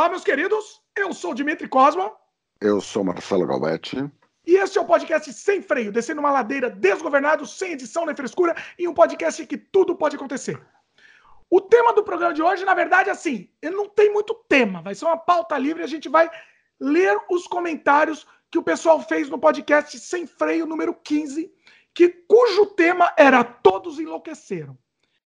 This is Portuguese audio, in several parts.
Olá, meus queridos. Eu sou Dimitri Cosma. Eu sou Marcelo Galvetti. E este é o podcast Sem Freio, descendo uma ladeira desgovernado, sem edição nem frescura, e um podcast em que tudo pode acontecer. O tema do programa de hoje, na verdade, é assim, ele não tem muito tema, vai ser uma pauta livre, a gente vai ler os comentários que o pessoal fez no podcast Sem Freio número 15, que cujo tema era Todos Enlouqueceram.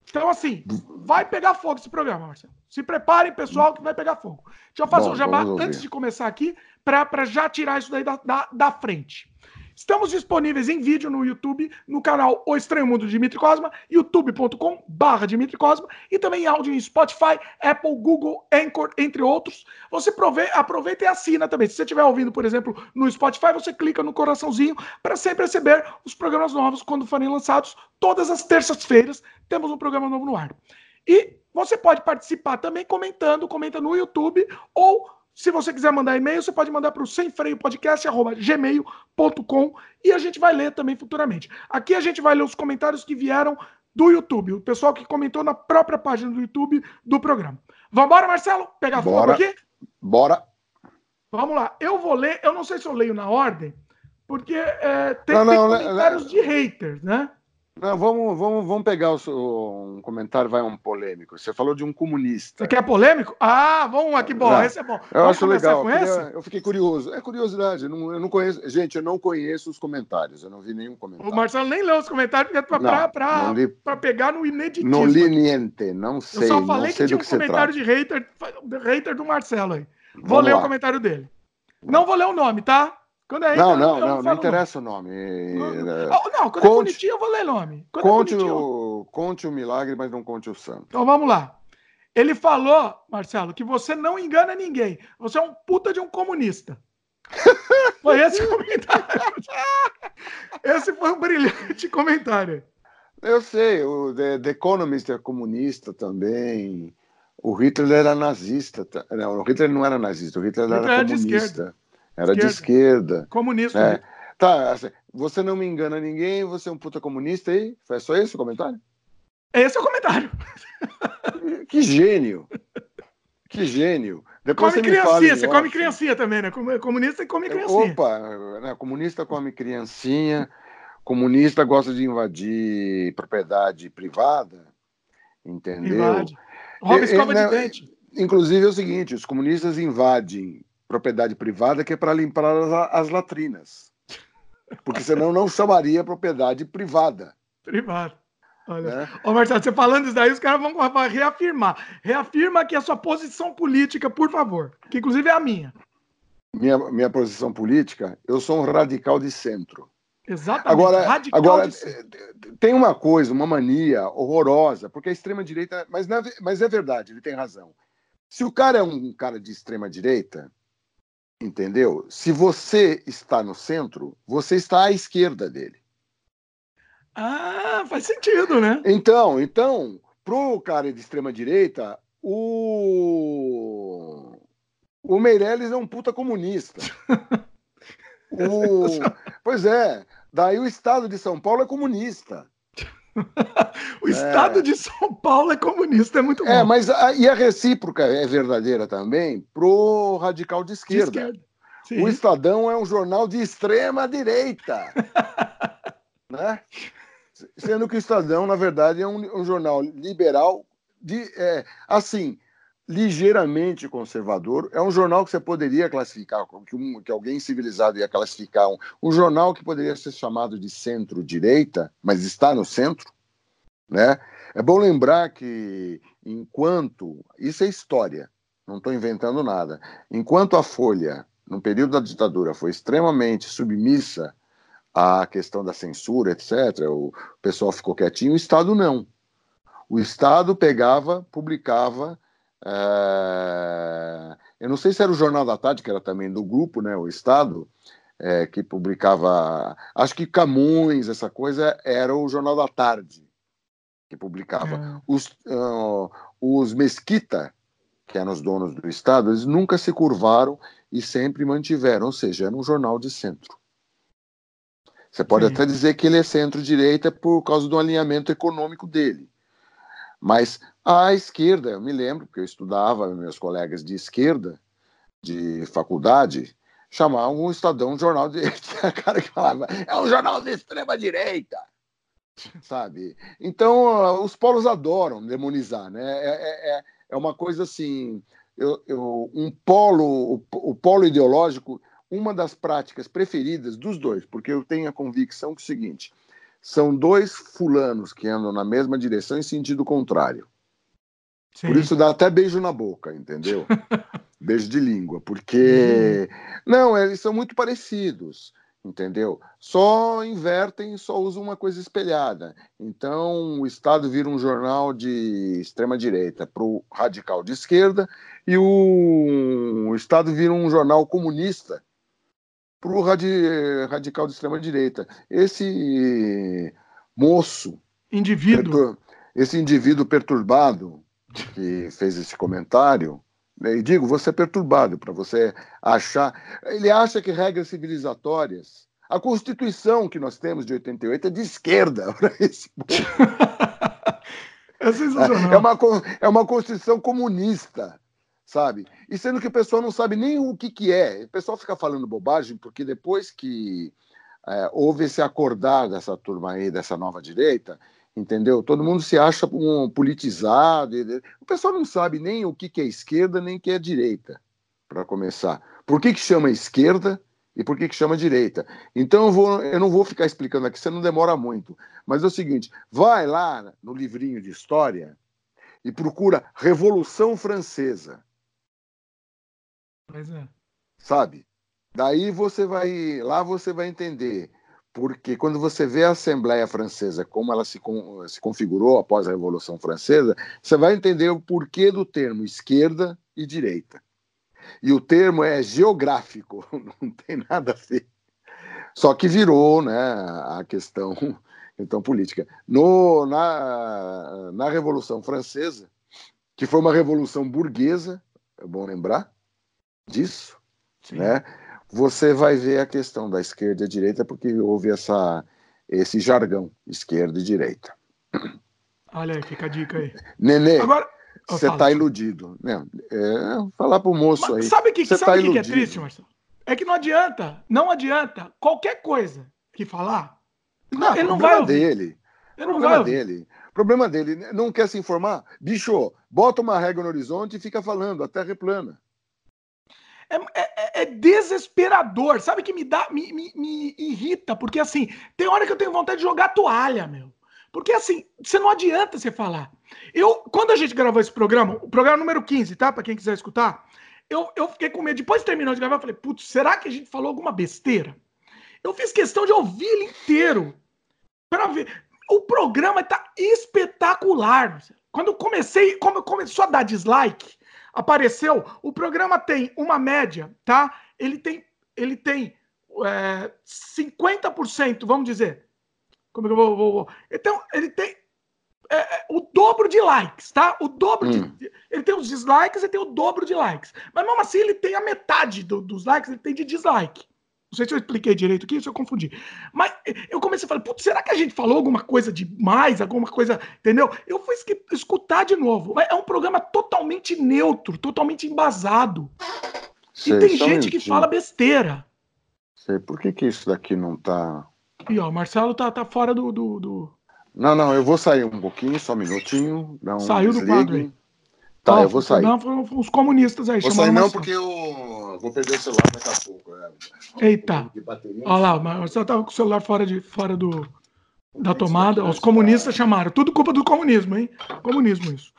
Então, assim, vai pegar fogo esse programa, Marcelo. Se preparem, pessoal, que vai pegar fogo. Deixa eu fazer Bom, um jabá antes de começar aqui, para já tirar isso daí da, da, da frente. Estamos disponíveis em vídeo no YouTube, no canal O Estranho Mundo de Dimitri Cosma, youtube.com barra Dimitri Cosma, e também em áudio em Spotify, Apple, Google, Anchor, entre outros. Você prove... aproveita e assina também. Se você estiver ouvindo, por exemplo, no Spotify, você clica no coraçãozinho para sempre receber os programas novos quando forem lançados. Todas as terças-feiras temos um programa novo no ar. E você pode participar também comentando, comenta no YouTube ou se você quiser mandar e-mail, você pode mandar para o semfreiopodcast.gmail.com e a gente vai ler também futuramente. Aqui a gente vai ler os comentários que vieram do YouTube, o pessoal que comentou na própria página do YouTube do programa. Vamos embora, Marcelo? Pegar fogo aqui? Bora. Vamos lá. Eu vou ler, eu não sei se eu leio na ordem, porque é, tem, não, não, tem comentários de haters, né? Não, vamos, vamos, vamos pegar o, um comentário, vai um polêmico. Você falou de um comunista. Você quer polêmico? Ah, vamos aqui, bom, esse é bom. Eu vamos acho legal. Com eu, queria, eu fiquei curioso. É curiosidade, eu não, eu não conheço. Gente, eu não conheço os comentários, eu não vi nenhum comentário. O Marcelo nem leu os comentários porque é para pegar no ineditismo. Não li niente, não sei. Eu só falei que tinha um comentário de hater, hater do Marcelo aí. Vou vamos ler lá. o comentário dele. Não vou ler o nome, tá? Quando é não, não, não, não interessa nome. o nome. Não, não, quando é conte, é bonitinho eu vou ler nome. Quando é conte, é o, conte o milagre, mas não conte o santo. Então vamos lá. Ele falou, Marcelo, que você não engana ninguém. Você é um puta de um comunista. foi esse o comentário. esse foi um brilhante comentário. Eu sei, o The, The Economist é comunista também. O Hitler era nazista. Não, o Hitler não era nazista, o Hitler, Hitler era, era comunista. Era esquerda. de esquerda. Comunista. É. Tá, assim, você não me engana ninguém, você é um puta comunista aí? Foi só esse o comentário? Esse é o comentário. Que gênio. Que gênio. Depois come criancinha, você come criancinha também, né? Comunista come criancinha. Opa, né? comunista come criancinha, comunista gosta de invadir propriedade privada, entendeu? Invade. Rouba escova e, de dente. Inclusive é o seguinte, os comunistas invadem propriedade privada que é para limpar as, as latrinas. Porque senão não chamaria propriedade privada. Privada. Olha. Né? Ô, Marcelo, você falando isso daí, os caras vão reafirmar. Reafirma aqui a sua posição política, por favor. Que inclusive é a minha. Minha, minha posição política, eu sou um radical de centro. Exatamente. Agora, radical agora tem uma coisa, uma mania horrorosa, porque a extrema-direita. Mas, mas é verdade, ele tem razão. Se o cara é um cara de extrema-direita, Entendeu? Se você está no centro, você está à esquerda dele. Ah, faz sentido, né? Então, então, pro cara de extrema direita, o o Meirelles é um puta comunista. o... Pois é, daí o estado de São Paulo é comunista. o estado é. de São Paulo é comunista, é muito é, bom. É, mas a, e a recíproca é verdadeira também pro radical de esquerda. De esquerda. O Estadão é um jornal de extrema direita. né? Sendo que o Estadão, na verdade, é um, um jornal liberal, de, é, assim, ligeiramente conservador. É um jornal que você poderia classificar, que, um, que alguém civilizado ia classificar, um, um jornal que poderia ser chamado de centro-direita, mas está no centro. Né? É bom lembrar que, enquanto. Isso é história, não estou inventando nada. Enquanto a Folha no período da ditadura, foi extremamente submissa à questão da censura, etc., o pessoal ficou quietinho, o Estado não. O Estado pegava, publicava. É... Eu não sei se era o Jornal da Tarde, que era também do grupo, né, o Estado, é, que publicava. Acho que Camões, essa coisa, era o Jornal da Tarde que publicava. É. Os, uh, os Mesquita, que eram os donos do Estado, eles nunca se curvaram e sempre mantiveram, ou seja, era um jornal de centro. Você pode Sim. até dizer que ele é centro-direita por causa do alinhamento econômico dele. Mas a esquerda, eu me lembro, porque eu estudava, meus colegas de esquerda, de faculdade, chamavam o Estadão um jornal de. Cara que falava, é um jornal de extrema-direita. Sabe? Então, os polos adoram demonizar, né? É, é, é, é uma coisa assim. Eu, eu, um polo, o, o polo ideológico, uma das práticas preferidas dos dois, porque eu tenho a convicção que é o seguinte: são dois fulanos que andam na mesma direção em sentido contrário. Sim. Por isso dá até beijo na boca, entendeu? beijo de língua, porque. Uhum. Não, eles são muito parecidos, entendeu? Só invertem, só usam uma coisa espelhada. Então, o Estado vira um jornal de extrema-direita para o radical de esquerda, e o... o Estado vira um jornal comunista para o radi... radical de extrema-direita. Esse moço. Indivíduo. Pertur... Esse indivíduo perturbado que fez esse comentário, né, e digo, você é perturbado para você achar. Ele acha que regras civilizatórias. A Constituição que nós temos de 88 é de esquerda para esse é sensacional. É uma, é uma Constituição comunista, sabe? E sendo que o pessoal não sabe nem o que, que é. O pessoal fica falando bobagem, porque depois que é, houve esse acordar dessa turma aí, dessa nova direita, entendeu? Todo mundo se acha um politizado. O pessoal não sabe nem o que, é esquerda, nem o que é direita, para começar. Por que, que chama esquerda e por que, que chama direita? Então eu, vou, eu não vou ficar explicando aqui, você não demora muito. Mas é o seguinte: vai lá no livrinho de história e procura Revolução Francesa. Pois é. Sabe? Daí você vai. Lá você vai entender porque quando você vê a Assembleia Francesa, como ela se, se configurou após a Revolução Francesa, você vai entender o porquê do termo esquerda e direita. E o termo é geográfico, não tem nada a ver. Só que virou né, a questão, questão política. No, na, na Revolução Francesa, que foi uma revolução burguesa, é bom lembrar disso, Sim. né? Você vai ver a questão da esquerda e direita, porque houve essa, esse jargão, esquerda e direita. Olha aí, fica a dica aí. Nenê, Agora, você está iludido. Não, é, falar pro moço Mas, aí. Sabe o que, sabe tá que, que é triste, Marcelo? É que não adianta, não adianta qualquer coisa que falar. Não, ele não vai ouvir. dele. Ele problema não vai dele. Problema dele. Não quer se informar? Bicho, bota uma régua no horizonte e fica falando, a terra é plana. É, é, é, desesperador. Sabe que me dá, me, me, me, irrita, porque assim, tem hora que eu tenho vontade de jogar toalha, meu. Porque assim, você não adianta você falar. Eu, quando a gente gravou esse programa, o programa número 15, tá? Para quem quiser escutar, eu, eu fiquei com medo. Depois terminou de gravar, eu falei, putz, será que a gente falou alguma besteira? Eu fiz questão de ouvir ele inteiro. para ver. O programa tá espetacular. Quando eu comecei, como começou a dar dislike, apareceu. O programa tem uma média, tá? Ele tem, ele tem é, 50%, vamos dizer. Como é que eu vou. vou, vou. Então, ele tem é, é, o dobro de likes, tá? O dobro hum. de. Ele tem os dislikes e tem o dobro de likes. Mas mesmo assim, ele tem a metade do, dos likes, ele tem de dislike. Não sei se eu expliquei direito aqui, se eu confundi. Mas eu comecei a falar, putz, será que a gente falou alguma coisa demais, alguma coisa, entendeu? Eu fui escutar de novo. É um programa totalmente neutro, totalmente embasado. Sei, e tem gente que fala besteira. Sei, por que que isso daqui não tá... E ó, o Marcelo tá, tá fora do, do, do... Não, não, eu vou sair um pouquinho, só um minutinho. Um Saiu desligue. do quadro aí. Tá, eu vou sair. Não, os comunistas aí. Vou sair não, porque eu vou perder o celular daqui a pouco. É. Eita. Olha lá, mas você tava com o celular fora, de, fora do, da tomada. Os comunistas chamaram. Tudo culpa do comunismo, hein? Comunismo isso.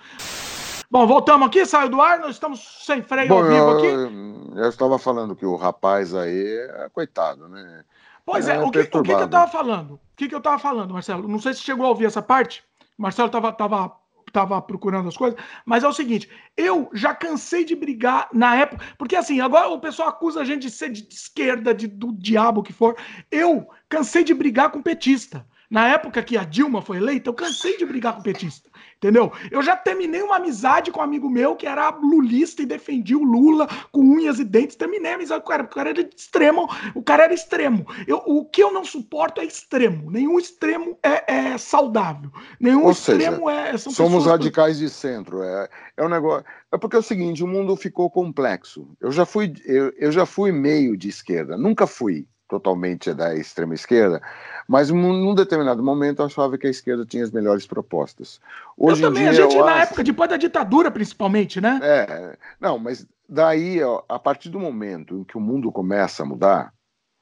Bom, voltamos aqui, saiu do ar, nós estamos sem freio Bom, ao vivo aqui. Eu, eu estava falando que o rapaz aí é coitado, né? Pois é, é o, que, o que, que eu estava falando? O que, que eu estava falando, Marcelo? Não sei se chegou a ouvir essa parte. Marcelo estava tava estava procurando as coisas, mas é o seguinte, eu já cansei de brigar na época, porque assim, agora o pessoal acusa a gente de ser de esquerda, de, do diabo que for. Eu cansei de brigar com petista. Na época que a Dilma foi eleita, eu cansei de brigar com petista. Entendeu? Eu já terminei uma amizade com um amigo meu que era lulista e defendia o Lula com unhas e dentes. Terminei a amizade com o cara. O cara era extremo. O cara era extremo. Eu, o que eu não suporto é extremo. Nenhum extremo é, é saudável. Nenhum Ou extremo seja, é. somos radicais de centro. É, é um negócio. É porque é o seguinte: o mundo ficou complexo. Eu já fui, eu, eu já fui meio de esquerda. Nunca fui totalmente da extrema esquerda, mas num determinado momento eu achava que a esquerda tinha as melhores propostas. Hoje eu também, dia, a gente na acho... época depois da ditadura principalmente, né? É, não, mas daí ó, a partir do momento em que o mundo começa a mudar,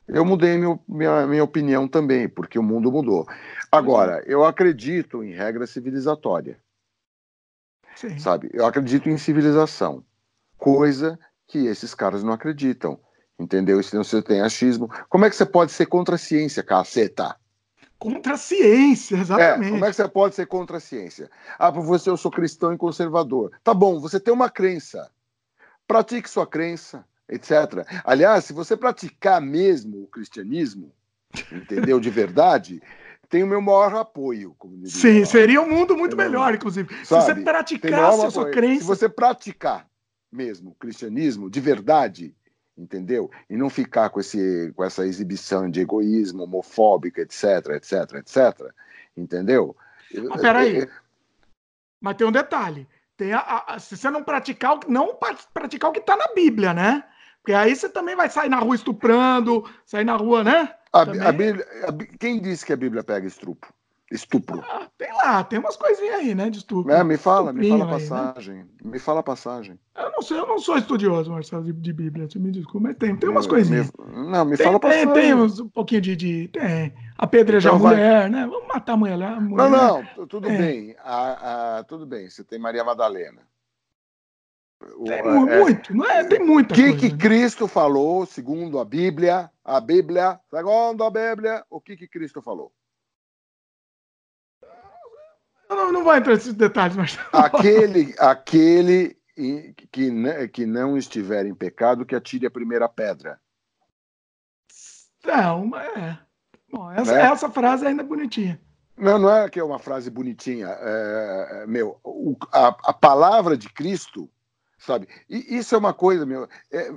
eu mudei meu, minha, minha opinião também, porque o mundo mudou. Agora, eu acredito em regra civilizatória. Sim. Sabe? Eu acredito em civilização, coisa que esses caras não acreditam. Entendeu? Se você tem achismo. Como é que você pode ser contra a ciência, caceta? Contra a ciência, exatamente. É, como é que você pode ser contra a ciência? Ah, por você eu sou cristão e conservador. Tá bom, você tem uma crença. Pratique sua crença, etc. Aliás, se você praticar mesmo o cristianismo, entendeu? De verdade, tem o meu maior apoio. Sim, seria um mundo muito melhor, inclusive. Sabe, se você praticasse a sua crença. Se você praticar mesmo o cristianismo de verdade, entendeu? E não ficar com, esse, com essa exibição de egoísmo homofóbico, etc, etc, etc, entendeu? Mas peraí, mas tem um detalhe, tem a, a, se você não praticar, não praticar o que está na Bíblia, né? Porque aí você também vai sair na rua estuprando, sair na rua, né? A, a Bíblia, quem disse que a Bíblia pega estrupo? Estupro. Ah, tem lá, tem umas coisinhas aí, né, de estupro. É, me fala, me fala a passagem. Aí, né? Me fala a passagem. Eu não sei, eu não sou estudioso, Marcelo, de, de Bíblia, você me desculpa, mas tem, tem umas coisinhas. Me, não, me tem, fala a passagem. Tem, tem uns, um pouquinho de, de tem, apedrejar então, a mulher, vai... né? Vamos matar a mulher lá. Mulher. Não, não, tudo é. bem. A, a, tudo bem, você tem Maria Madalena. Tem é, muito, não é? Tem muita O que, que né? Cristo falou, segundo a Bíblia, a Bíblia, segundo a Bíblia, o que, que Cristo falou? Não, não vai entrar nesses detalhes, mas. Aquele, aquele que, que não estiver em pecado, que atire a primeira pedra. Não, é. Bom, essa, né? essa frase ainda é bonitinha. Não, não é que é uma frase bonitinha. É, é meu, o, a, a palavra de Cristo sabe? E isso é uma coisa, meu. É,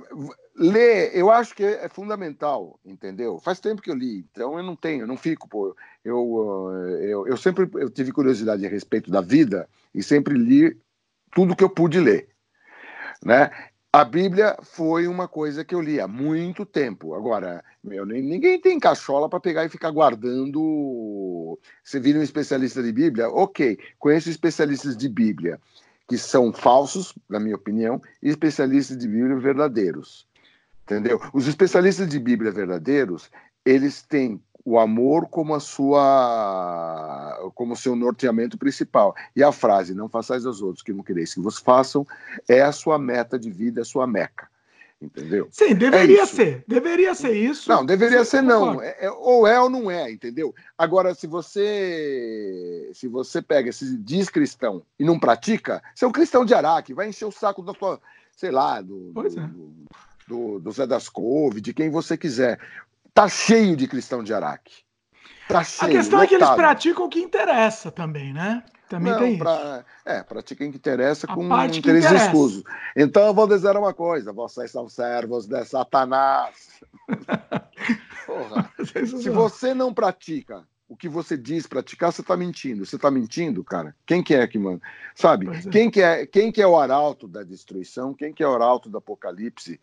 ler, eu acho que é, fundamental, entendeu? Faz tempo que eu li, então eu não tenho, eu não fico, pô. Eu, eu, eu sempre eu tive curiosidade a respeito da vida e sempre li tudo que eu pude ler, né? A Bíblia foi uma coisa que eu li há muito tempo. Agora, meu, ninguém tem cachola para pegar e ficar guardando. Você vira um especialista de Bíblia? Ok, conheço especialistas de Bíblia que são falsos, na minha opinião, e especialistas de Bíblia verdadeiros. Entendeu? Os especialistas de Bíblia verdadeiros, eles têm o amor como a sua como seu norteamento principal. E a frase não façais aos outros que não quereis que vos façam é a sua meta de vida, é a sua meca. Entendeu? Sim, deveria é ser. Deveria ser isso. Não, deveria ser não. É, é, ou é ou não é, entendeu? Agora, se você se você pega esse diz cristão e não pratica, você é um cristão de Araque, vai encher o saco da tua, sei lá, do, do, é. do, do Zé das Couve, de quem você quiser. Tá cheio de cristão de Araque. Tá cheio, a questão lotado. é que eles praticam o que interessa também, né? Também não, tem pra, É, pratica o que interessa a com interesse escuso. Então eu vou dizer uma coisa: vocês são servos de Satanás. Porra. Se você não pratica o que você diz praticar, você está mentindo. Você está mentindo, cara? Quem que é que manda? Sabe? É. Quem, que é, quem que é o arauto da destruição? Quem que é o arauto do apocalipse?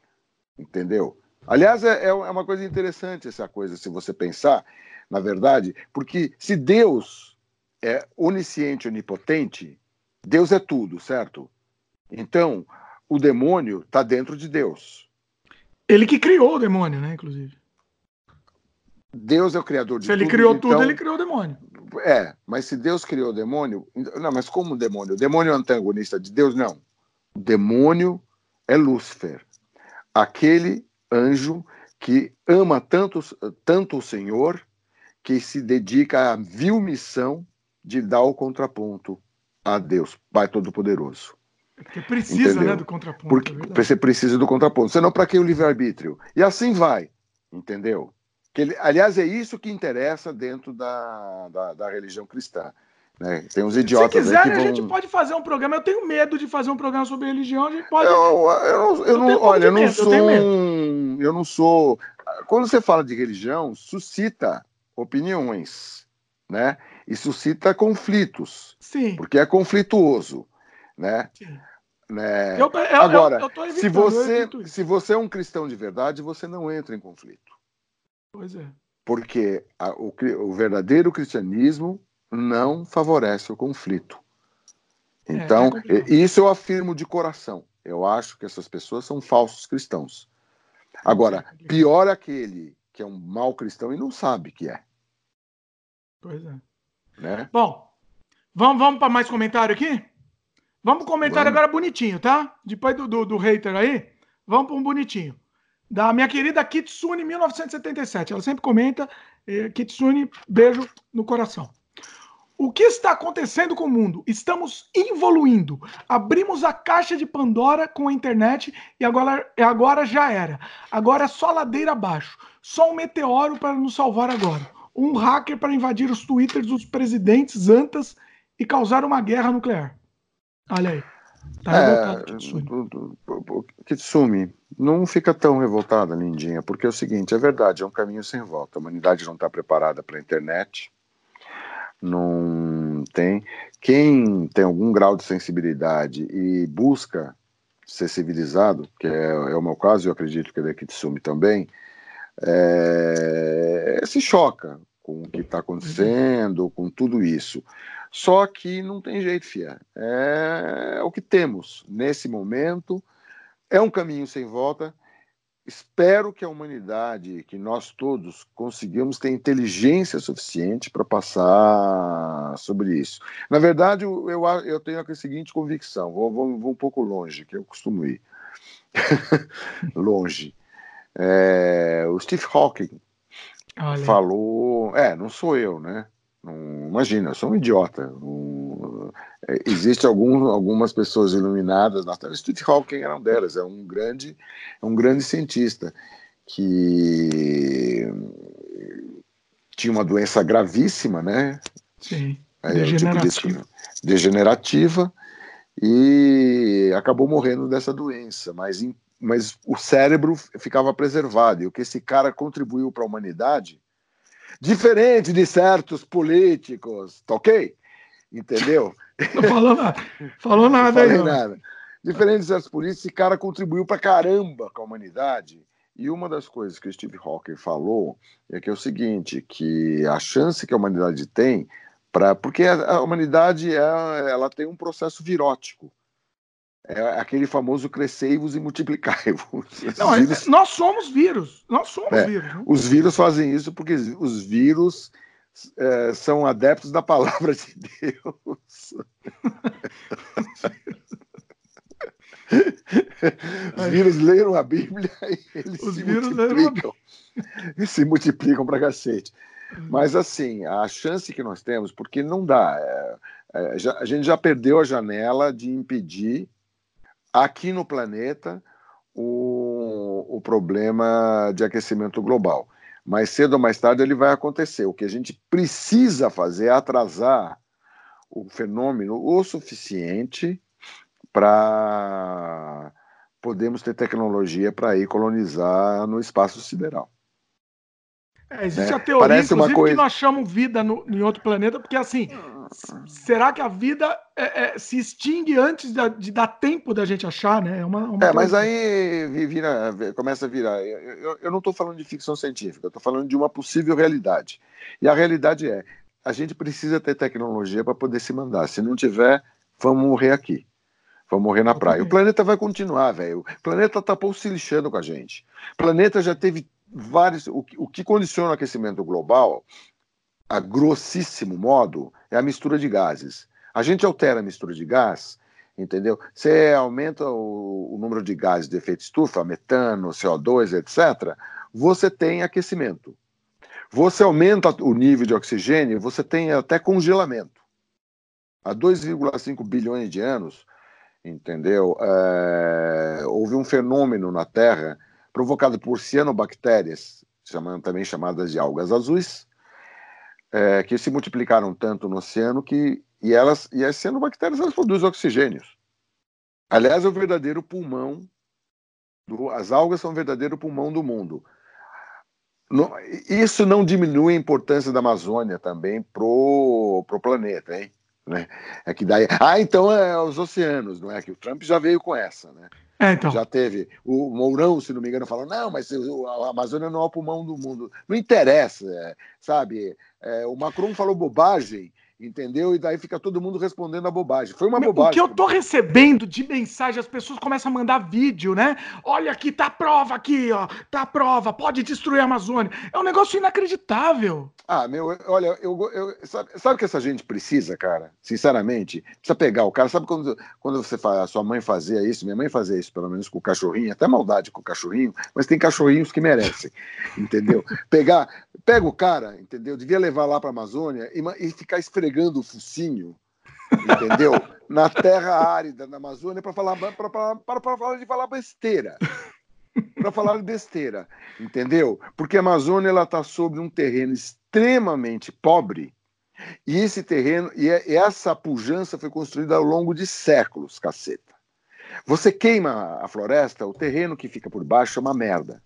Entendeu? Aliás, é, é uma coisa interessante essa coisa, se você pensar, na verdade, porque se Deus é onisciente, onipotente, Deus é tudo, certo? Então, o demônio está dentro de Deus. Ele que criou o demônio, né, inclusive. Deus é o criador de tudo. Se ele criou então... tudo, ele criou o demônio. É, mas se Deus criou o demônio. Não, mas como o demônio? O demônio é antagonista de Deus? Não. O demônio é Lúcifer, aquele anjo que ama tanto, tanto o Senhor que se dedica à vil missão de dar o contraponto a Deus, Pai Todo-Poderoso. Porque precisa, entendeu? né, do contraponto. Porque é você precisa do contraponto, senão para que o livre-arbítrio? E assim vai, entendeu? Que ele, aliás, é isso que interessa dentro da, da, da, religião cristã. Né? Tem uns idiotas. Se quiser, vão... a gente pode fazer um programa. Eu tenho medo de fazer um programa sobre religião. A gente pode. Eu, eu, eu, eu não, olha, eu não sou. Eu, eu não sou. Quando você fala de religião, suscita opiniões, né? E suscita conflitos. Sim. Porque é conflituoso, né? Sim. Né? Eu, eu, Agora, eu, se você se você é um cristão de verdade, você não entra em conflito. Pois é. Porque a, o, o verdadeiro cristianismo não favorece o conflito. Então, é, é isso eu afirmo de coração. Eu acho que essas pessoas são falsos cristãos. Agora, pior aquele que é um mau cristão e não sabe que é. Pois é. Né? Bom, vamos, vamos para mais comentário aqui? Vamos comentar agora bonitinho, tá? Depois do, do, do hater aí, vamos para um bonitinho. Da minha querida Kitsune 1977. Ela sempre comenta. Eh, Kitsune, beijo no coração. O que está acontecendo com o mundo? Estamos evoluindo. Abrimos a caixa de Pandora com a internet e agora, agora já era. Agora é só ladeira abaixo. Só um meteoro para nos salvar agora. Um hacker para invadir os twitters dos presidentes antas e causar uma guerra nuclear. Olha aí. Tá é, Kitsumi, não fica tão revoltada, Lindinha, porque é o seguinte, é verdade, é um caminho sem volta. A humanidade não está preparada para a internet, não tem. Quem tem algum grau de sensibilidade e busca ser civilizado, que é, é o meu caso, eu acredito que é da Kitsumi também, é, se choca com o que está acontecendo, com tudo isso. Só que não tem jeito, Fia. É, é o que temos nesse momento. É um caminho sem volta. Espero que a humanidade, que nós todos conseguimos ter inteligência suficiente para passar sobre isso. Na verdade, eu, eu tenho a seguinte convicção: vou, vou, vou um pouco longe, que eu costumo ir. longe. É, o Steve Hawking Olha. falou. É, não sou eu, né? Não, imagina, eu sou um idiota. Um, é, existe algum, algumas pessoas iluminadas na Terra. Steve Hawking era uma delas, é um grande, é um grande cientista que tinha uma doença gravíssima, né? Sim. Degenerativa. Tipo degenerativa e acabou morrendo dessa doença, mas, mas o cérebro ficava preservado. E o que esse cara contribuiu para a humanidade Diferente de certos políticos, tá ok? Entendeu? Não falou nada. Falou nada não aí. Não. nada. Diferente de certos políticos, esse cara contribuiu pra caramba com a humanidade. E uma das coisas que o Steve Hawking falou é que é o seguinte, que a chance que a humanidade tem para porque a, a humanidade é, ela tem um processo virótico. É aquele famoso crescei-vos e multiplicai-vos. Vírus... Nós somos vírus. Nós somos é, vírus. Né? Os vírus fazem isso porque os vírus é, são adeptos da palavra de Deus. os vírus leram a Bíblia e eles os se multiplicam. E se multiplicam para cacete. Hum. Mas assim, a chance que nós temos, porque não dá. É, é, já, a gente já perdeu a janela de impedir aqui no planeta o, o problema de aquecimento global. Mais cedo ou mais tarde ele vai acontecer. O que a gente precisa fazer é atrasar o fenômeno o suficiente para podermos ter tecnologia para ir colonizar no espaço sideral. É, existe né? a teoria, Parece inclusive, uma coisa... que nós chamamos vida no, em outro planeta, porque assim, será que a vida é, é, se extingue antes de, de, dar tempo da gente achar, né? É, uma, uma é mas aí vira, começa a virar. Eu, eu, eu não estou falando de ficção científica, eu estou falando de uma possível realidade. E a realidade é, a gente precisa ter tecnologia para poder se mandar. Se não tiver, vamos morrer aqui. Vamos morrer na praia. O planeta vai continuar, velho. O planeta tá pouco se lixando com a gente. O planeta já teve vários. O, o que condiciona o aquecimento global, a grossíssimo modo, é a mistura de gases. A gente altera a mistura de gás, entendeu? Você aumenta o, o número de gases de efeito estufa, metano, CO2, etc., você tem aquecimento. Você aumenta o nível de oxigênio, você tem até congelamento. Há 2,5 bilhões de anos, entendeu? É, houve um fenômeno na Terra provocado por cianobactérias, chamando, também chamadas de algas azuis, é, que se multiplicaram tanto no oceano que E elas, e as cianobactérias, elas produzem oxigênios. Aliás, é o verdadeiro pulmão, do, as algas são o verdadeiro pulmão do mundo. No, isso não diminui a importância da Amazônia também pro, pro planeta, hein? Né? É que daí, ah, então é os oceanos, não é? Que o Trump já veio com essa, né? É, então. Já teve. O Mourão, se não me engano, falou: não, mas a Amazônia não é o pulmão do mundo. Não interessa, é, sabe? É, o Macron falou bobagem entendeu? E daí fica todo mundo respondendo a bobagem. Foi uma bobagem. O que eu tô recebendo de mensagem, as pessoas começam a mandar vídeo, né? Olha aqui, tá a prova aqui, ó. Tá a prova, pode destruir a Amazônia. É um negócio inacreditável. Ah, meu, olha, eu, eu sabe, sabe o que essa gente precisa, cara? Sinceramente, precisa pegar o cara. Sabe quando, quando você faz, a sua mãe fazia isso? Minha mãe fazia isso, pelo menos com o cachorrinho, até maldade com o cachorrinho, mas tem cachorrinhos que merecem, entendeu? Pegar, pega o cara, entendeu? Devia levar lá para Amazônia e, e ficar esfregando o focinho, entendeu? na terra árida, na Amazônia, para falar para falar de falar besteira. Para falar besteira, entendeu? Porque a Amazônia ela está sobre um terreno extremamente pobre e esse terreno e essa pujança foi construída ao longo de séculos, caceta. Você queima a floresta, o terreno que fica por baixo é uma merda.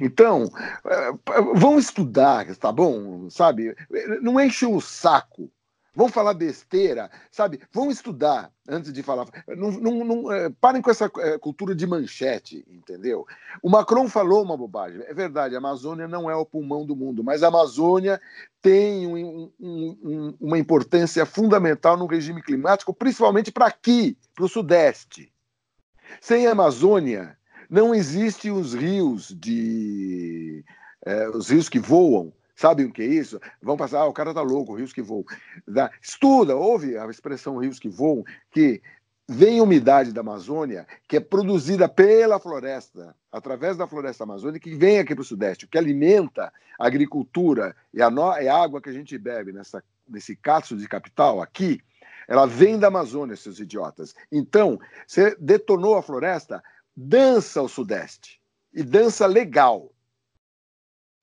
Então, eh, vão estudar, tá bom? Sabe? Não enche o saco. Vão falar besteira, sabe? Vão estudar antes de falar. Não, não, não é, parem com essa é, cultura de manchete, entendeu? O Macron falou uma bobagem. É verdade, a Amazônia não é o pulmão do mundo, mas a Amazônia tem um, um, um, uma importância fundamental no regime climático, principalmente para aqui, para o Sudeste. Sem a Amazônia, não existem os rios de é, os rios que voam. Sabem o que é isso? Vão passar, ah, o cara tá louco, rios que voam. Da, estuda, ouve a expressão rios que voam, que vem umidade da Amazônia, que é produzida pela floresta, através da floresta amazônica, que vem aqui para o Sudeste, que alimenta a agricultura e a, no, é a água que a gente bebe nessa, nesse caço de capital aqui, ela vem da Amazônia, seus idiotas. Então, você detonou a floresta, dança o Sudeste. E dança legal.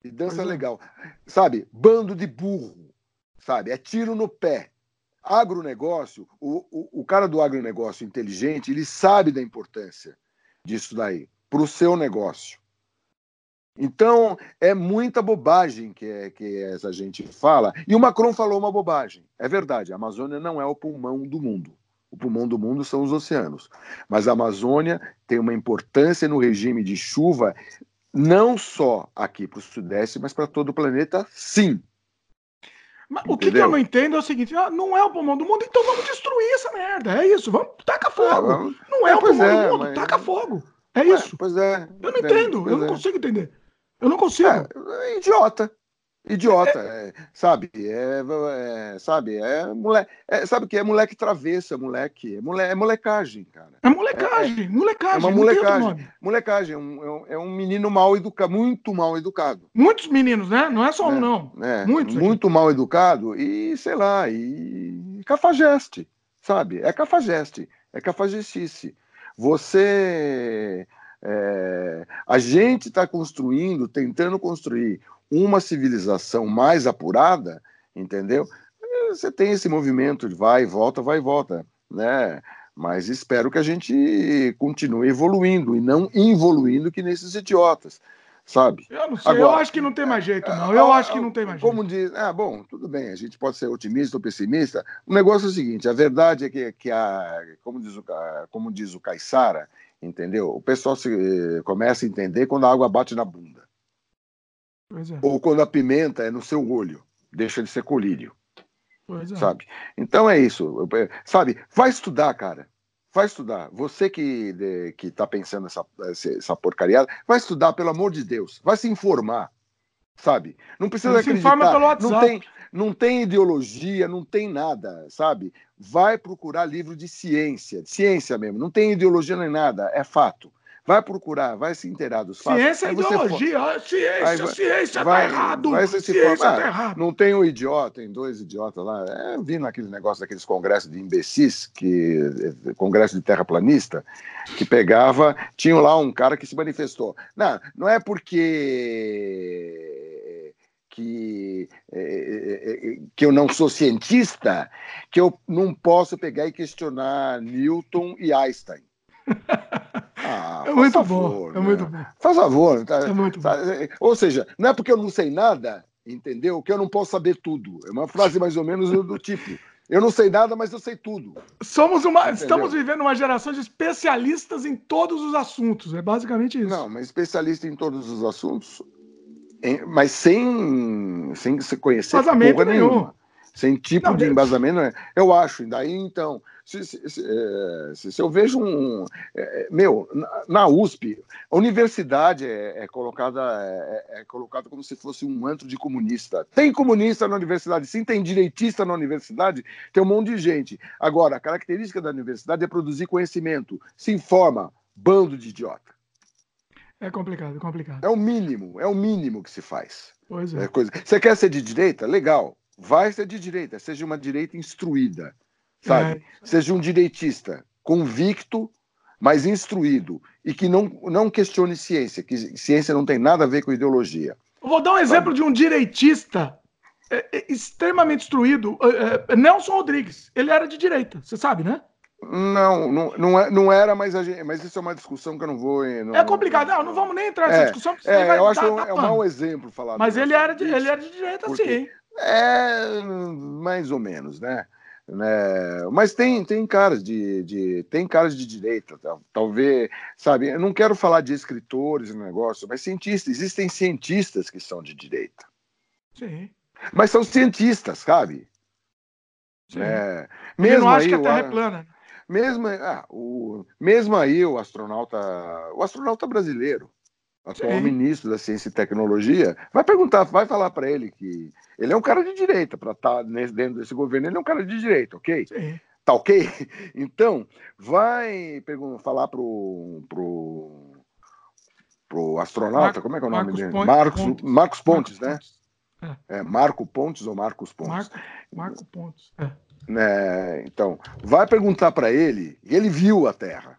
E dança uhum. legal. Sabe? Bando de burro. Sabe? É tiro no pé. Agronegócio, o, o, o cara do agronegócio inteligente, ele sabe da importância disso daí para o seu negócio. Então, é muita bobagem que, é, que essa gente fala. E o Macron falou uma bobagem. É verdade, a Amazônia não é o pulmão do mundo. O pulmão do mundo são os oceanos. Mas a Amazônia tem uma importância no regime de chuva, não só aqui para o Sudeste, mas para todo o planeta, sim. Mas o que, que, eu não entendo é o seguinte: ah, não é o pulmão do mundo, então vamos destruir essa merda. É isso, vamos, taca fogo. É, vamos... Não é, é o pulmão é, do mundo, mas... taca fogo. É isso. Pois é. Eu não entendo, eu não é. consigo entender. Eu não consigo. É, idiota. Idiota, é, é, sabe? É, é, sabe? É moleque. É, sabe que é moleque travessa, moleque. É, mole, é molecagem, cara. É molecagem, molecagem. É uma molecagem. Molecagem, é um, é um menino mal educado, muito mal educado. Muitos meninos, né? Não é só um, não. É, Muitos. Muito aqui. mal educado e, sei lá, e cafajeste, sabe? É cafajeste, é cafajestice. Você. É, a gente está construindo, tentando construir uma civilização mais apurada, entendeu? Você tem esse movimento de vai e volta, vai e volta, né? Mas espero que a gente continue evoluindo e não evoluindo que nesses idiotas, sabe? Eu não sei, Agora, eu acho que não tem mais jeito, não. Eu acho que não tem mais como jeito. Como diz, ah, bom, tudo bem, a gente pode ser otimista ou pessimista. O negócio é o seguinte: a verdade é que, que a, como diz o, como diz o Caissara, entendeu? O pessoal se, eh, começa a entender quando a água bate na bunda. É. Ou quando a pimenta é no seu olho, deixa de ser colírio. É. Sabe? Então é isso. Sabe? Vai estudar, cara. Vai estudar. Você que de, que está pensando essa, essa porcaria, vai estudar, pelo amor de Deus. Vai se informar. Sabe? Não precisa não acreditar. Se informa pelo WhatsApp. Não tem, não tem ideologia, não tem nada, sabe? Vai procurar livro de ciência, ciência mesmo. Não tem ideologia nem nada, é fato. Vai procurar, vai se inteirar dos fatos. Ciência é ideologia, for... ciência, aí, ciência vai, tá errado. Vai se ciência tá ah, errado. Não tem um idiota, tem dois idiotas lá. É, vi naquele negócio daqueles congressos de imbecis, que, eh, congresso de terraplanista, que pegava, tinha lá um cara que se manifestou. Não, não é porque que, é, é, que eu não sou cientista, que eu não posso pegar e questionar Newton e Einstein. Ah, é muito favor, bom, é né? muito bom. Faz favor. Tá, é muito tá, bom. Ou seja, não é porque eu não sei nada, entendeu? Que eu não posso saber tudo. É uma frase mais ou menos do tipo. Eu não sei nada, mas eu sei tudo. Somos uma, estamos vivendo uma geração de especialistas em todos os assuntos. É basicamente isso. Não, mas especialista em todos os assuntos, mas sem, sem se conhecer porra nenhum. nenhuma. Sem tipo não, de embasamento, né? eu acho. Daí, então, se, se, se, é, se, eu vejo um. É, meu, na, USP, a universidade é, é colocada, é, é, colocada como se fosse um antro de comunista. Tem comunista na universidade, sim, tem direitista na universidade, tem um monte de gente. Agora, a característica da universidade é produzir conhecimento, se informa, bando de idiota. É complicado, é complicado. É o mínimo, é o mínimo que se faz. Pois é. é coisa... Você quer ser de direita? Legal. Vai ser de direita, seja uma direita instruída sabe? É. Seja um direitista convicto, mas instruído e que não, não questione ciência, que ciência não tem nada a ver com ideologia. Eu vou dar um exemplo sabe? de um direitista é, é, extremamente instruído, Nelson Rodrigues. Ele era de direita, você sabe, né? Não, não, não, é, não era, mas, gente, mas isso é uma discussão que eu não vou. Não, é complicado, não, não vamos nem entrar nessa é, discussão. Porque é, eu acho que é um mau exemplo falar. Mas ele era, de, ele era de direita, porque, sim. É, mais ou menos, né? Né? Mas tem, tem caras de, de tem caras de direita, talvez, sabe? Eu não quero falar de escritores e negócio, mas cientistas, existem cientistas que são de direita. Sim. Mas são cientistas, sabe? Sim. É, mesmo não acho aí, que a Terra é plana. Mesmo, ah, o, mesmo aí o astronauta, o astronauta brasileiro, atual Sim. ministro da Ciência e Tecnologia, vai perguntar, vai falar para ele que ele é um cara de direita, para estar tá dentro desse governo, ele é um cara de direita, ok? Sim. Tá ok? Então, vai falar pro, pro, pro astronauta, Mar como é que é o nome Marcos dele? Pontes, Marcos, Pontes. Marcos Pontes, né? Pontes. É. é. Marco Pontes ou Marcos Pontes? Marco, Marco Pontes. É. É, então, vai perguntar para ele, ele viu a Terra.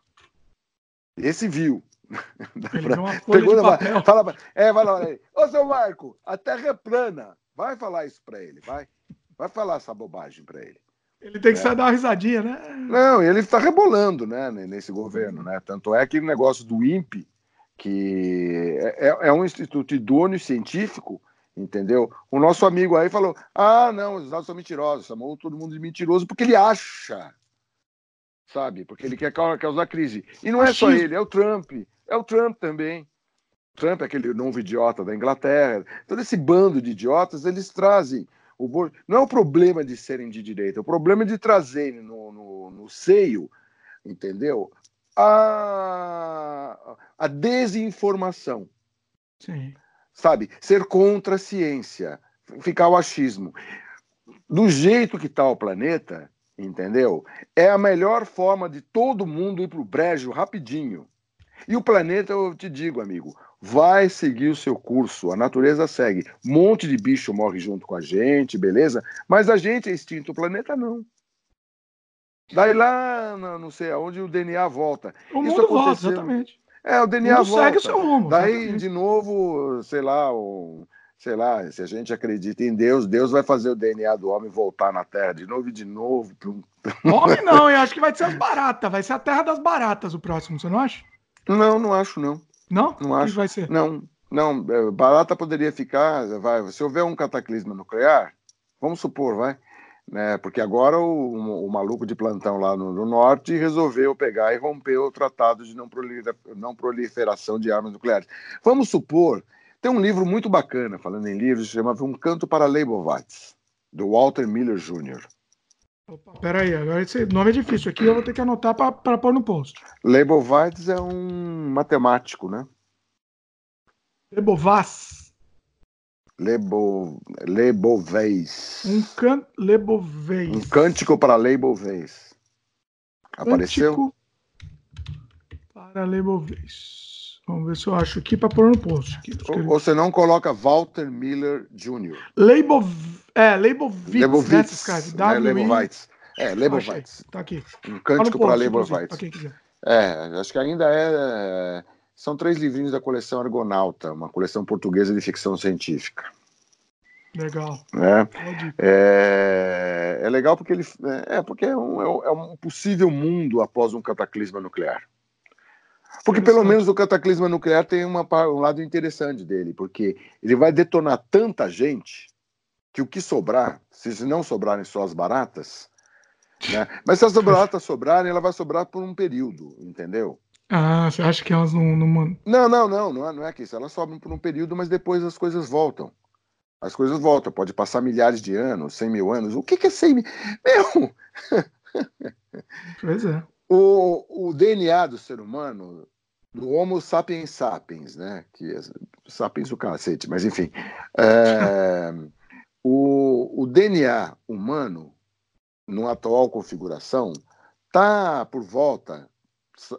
Esse viu. Pra, uma papel. Fala, é, vai lá, ô seu Marco, a Terra é plana. Vai falar isso para ele, vai. Vai falar essa bobagem para ele. Ele tem que é. sair dar uma risadinha, né? Não, ele está rebolando, né, nesse governo, né? Tanto é que o negócio do INPE, que é, é, é um instituto idôneo científico, entendeu? O nosso amigo aí falou: ah, não, os dados são mentirosos, chamou todo mundo de mentiroso porque ele acha, sabe? Porque ele quer causar crise. E não é só ele, é o Trump, é o Trump também. Trump é aquele novo idiota da Inglaterra. Todo esse bando de idiotas, eles trazem. O, não é o problema de serem de direita, é o problema de trazerem no, no, no seio, entendeu? A, a desinformação. Sim. Sabe? Ser contra a ciência, ficar o achismo. Do jeito que está o planeta, entendeu? É a melhor forma de todo mundo ir para o brejo rapidinho. E o planeta, eu te digo, amigo, vai seguir o seu curso. A natureza segue. Um monte de bicho morre junto com a gente, beleza? Mas a gente é extinto, o planeta não. Daí lá, não sei aonde, o DNA volta. O Isso mundo volta, exatamente. É, o DNA o volta. segue o seu rumo. Daí, exatamente. de novo, sei lá, o, sei lá, se a gente acredita em Deus, Deus vai fazer o DNA do homem voltar na Terra de novo e de novo. Homem não, eu acho que vai ser as baratas, vai ser a Terra das Baratas o próximo, você não acha? Não, não acho, não. Não? Não acho. vai ser? Não, não. É, barata poderia ficar. Vai, se houver um cataclisma nuclear, vamos supor, vai. Né, porque agora o, o maluco de plantão lá no, no, norte resolveu pegar e romper o tratado de não, prolifera, não proliferação de armas nucleares. Vamos supor, tem um livro muito bacana, falando em livros, chamado Um Canto para Leibowitz, do Walter Miller Jr. Opa, peraí, agora esse nome é difícil aqui, eu vou ter que anotar para pôr no post. Leibovitz é um matemático, né? Lebovaz. Lebo, Lebovez. Um can, Lebovez. Um cântico para Lebovez. Apareceu? Cântico para Lebovez. Vamos ver se eu acho aqui para pôr no post. Aqui, ou, ou você não coloca Walter Miller Jr. Leibovez. É, Leibovitz. Leibovitz. Né, Leibovitz. É, Leibovitz. Tá aqui. Um cântico para Leibovitz. É, acho que ainda é. São três livrinhos da coleção Argonauta, uma coleção portuguesa de ficção científica. Legal. Né? É, é legal porque ele é porque é um, é um é possível mundo após um cataclisma nuclear. Porque pelo menos o cataclisma nuclear tem uma, um lado interessante dele, porque ele vai detonar tanta gente que o que sobrar, se não sobrarem só as baratas, né? Mas se as baratas sobrarem, ela vai sobrar por um período, entendeu? Ah, você acha que elas não. Não, não, não, não, não é, não é que isso. Elas sobram por um período, mas depois as coisas voltam. As coisas voltam. Pode passar milhares de anos, cem mil anos. O que, que é cem mil? Meu! Pois é. O, o DNA do ser humano, do Homo sapiens sapiens, né? Que é, sapiens o cacete, mas enfim. É, o, o DNA humano, numa atual configuração, tá por volta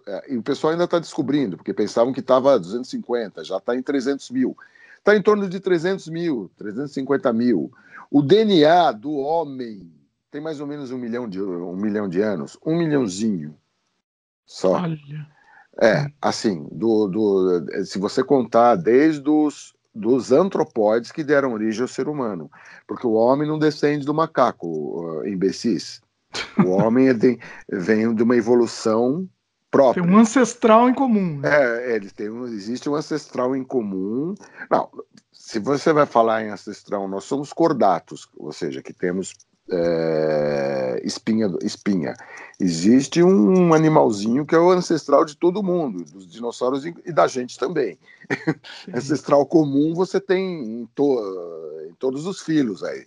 é, e o pessoal ainda está descobrindo, porque pensavam que estava 250, já está em 300 mil. Está em torno de 300 mil, 350 mil. O DNA do homem tem mais ou menos um milhão de, um milhão de anos, um milhãozinho só. Olha. É, assim, do, do, se você contar desde os dos antropóides que deram origem ao ser humano, porque o homem não descende do macaco, uh, imbecis. O homem é vem de uma evolução próprio. Tem um ancestral em comum. Né? É, eles têm um, existe um ancestral em comum. Não, se você vai falar em ancestral, nós somos cordatos, ou seja, que temos é, espinha, espinha. Existe um animalzinho que é o ancestral de todo mundo, dos dinossauros e da gente também. ancestral comum você tem em, to, em todos os filhos aí.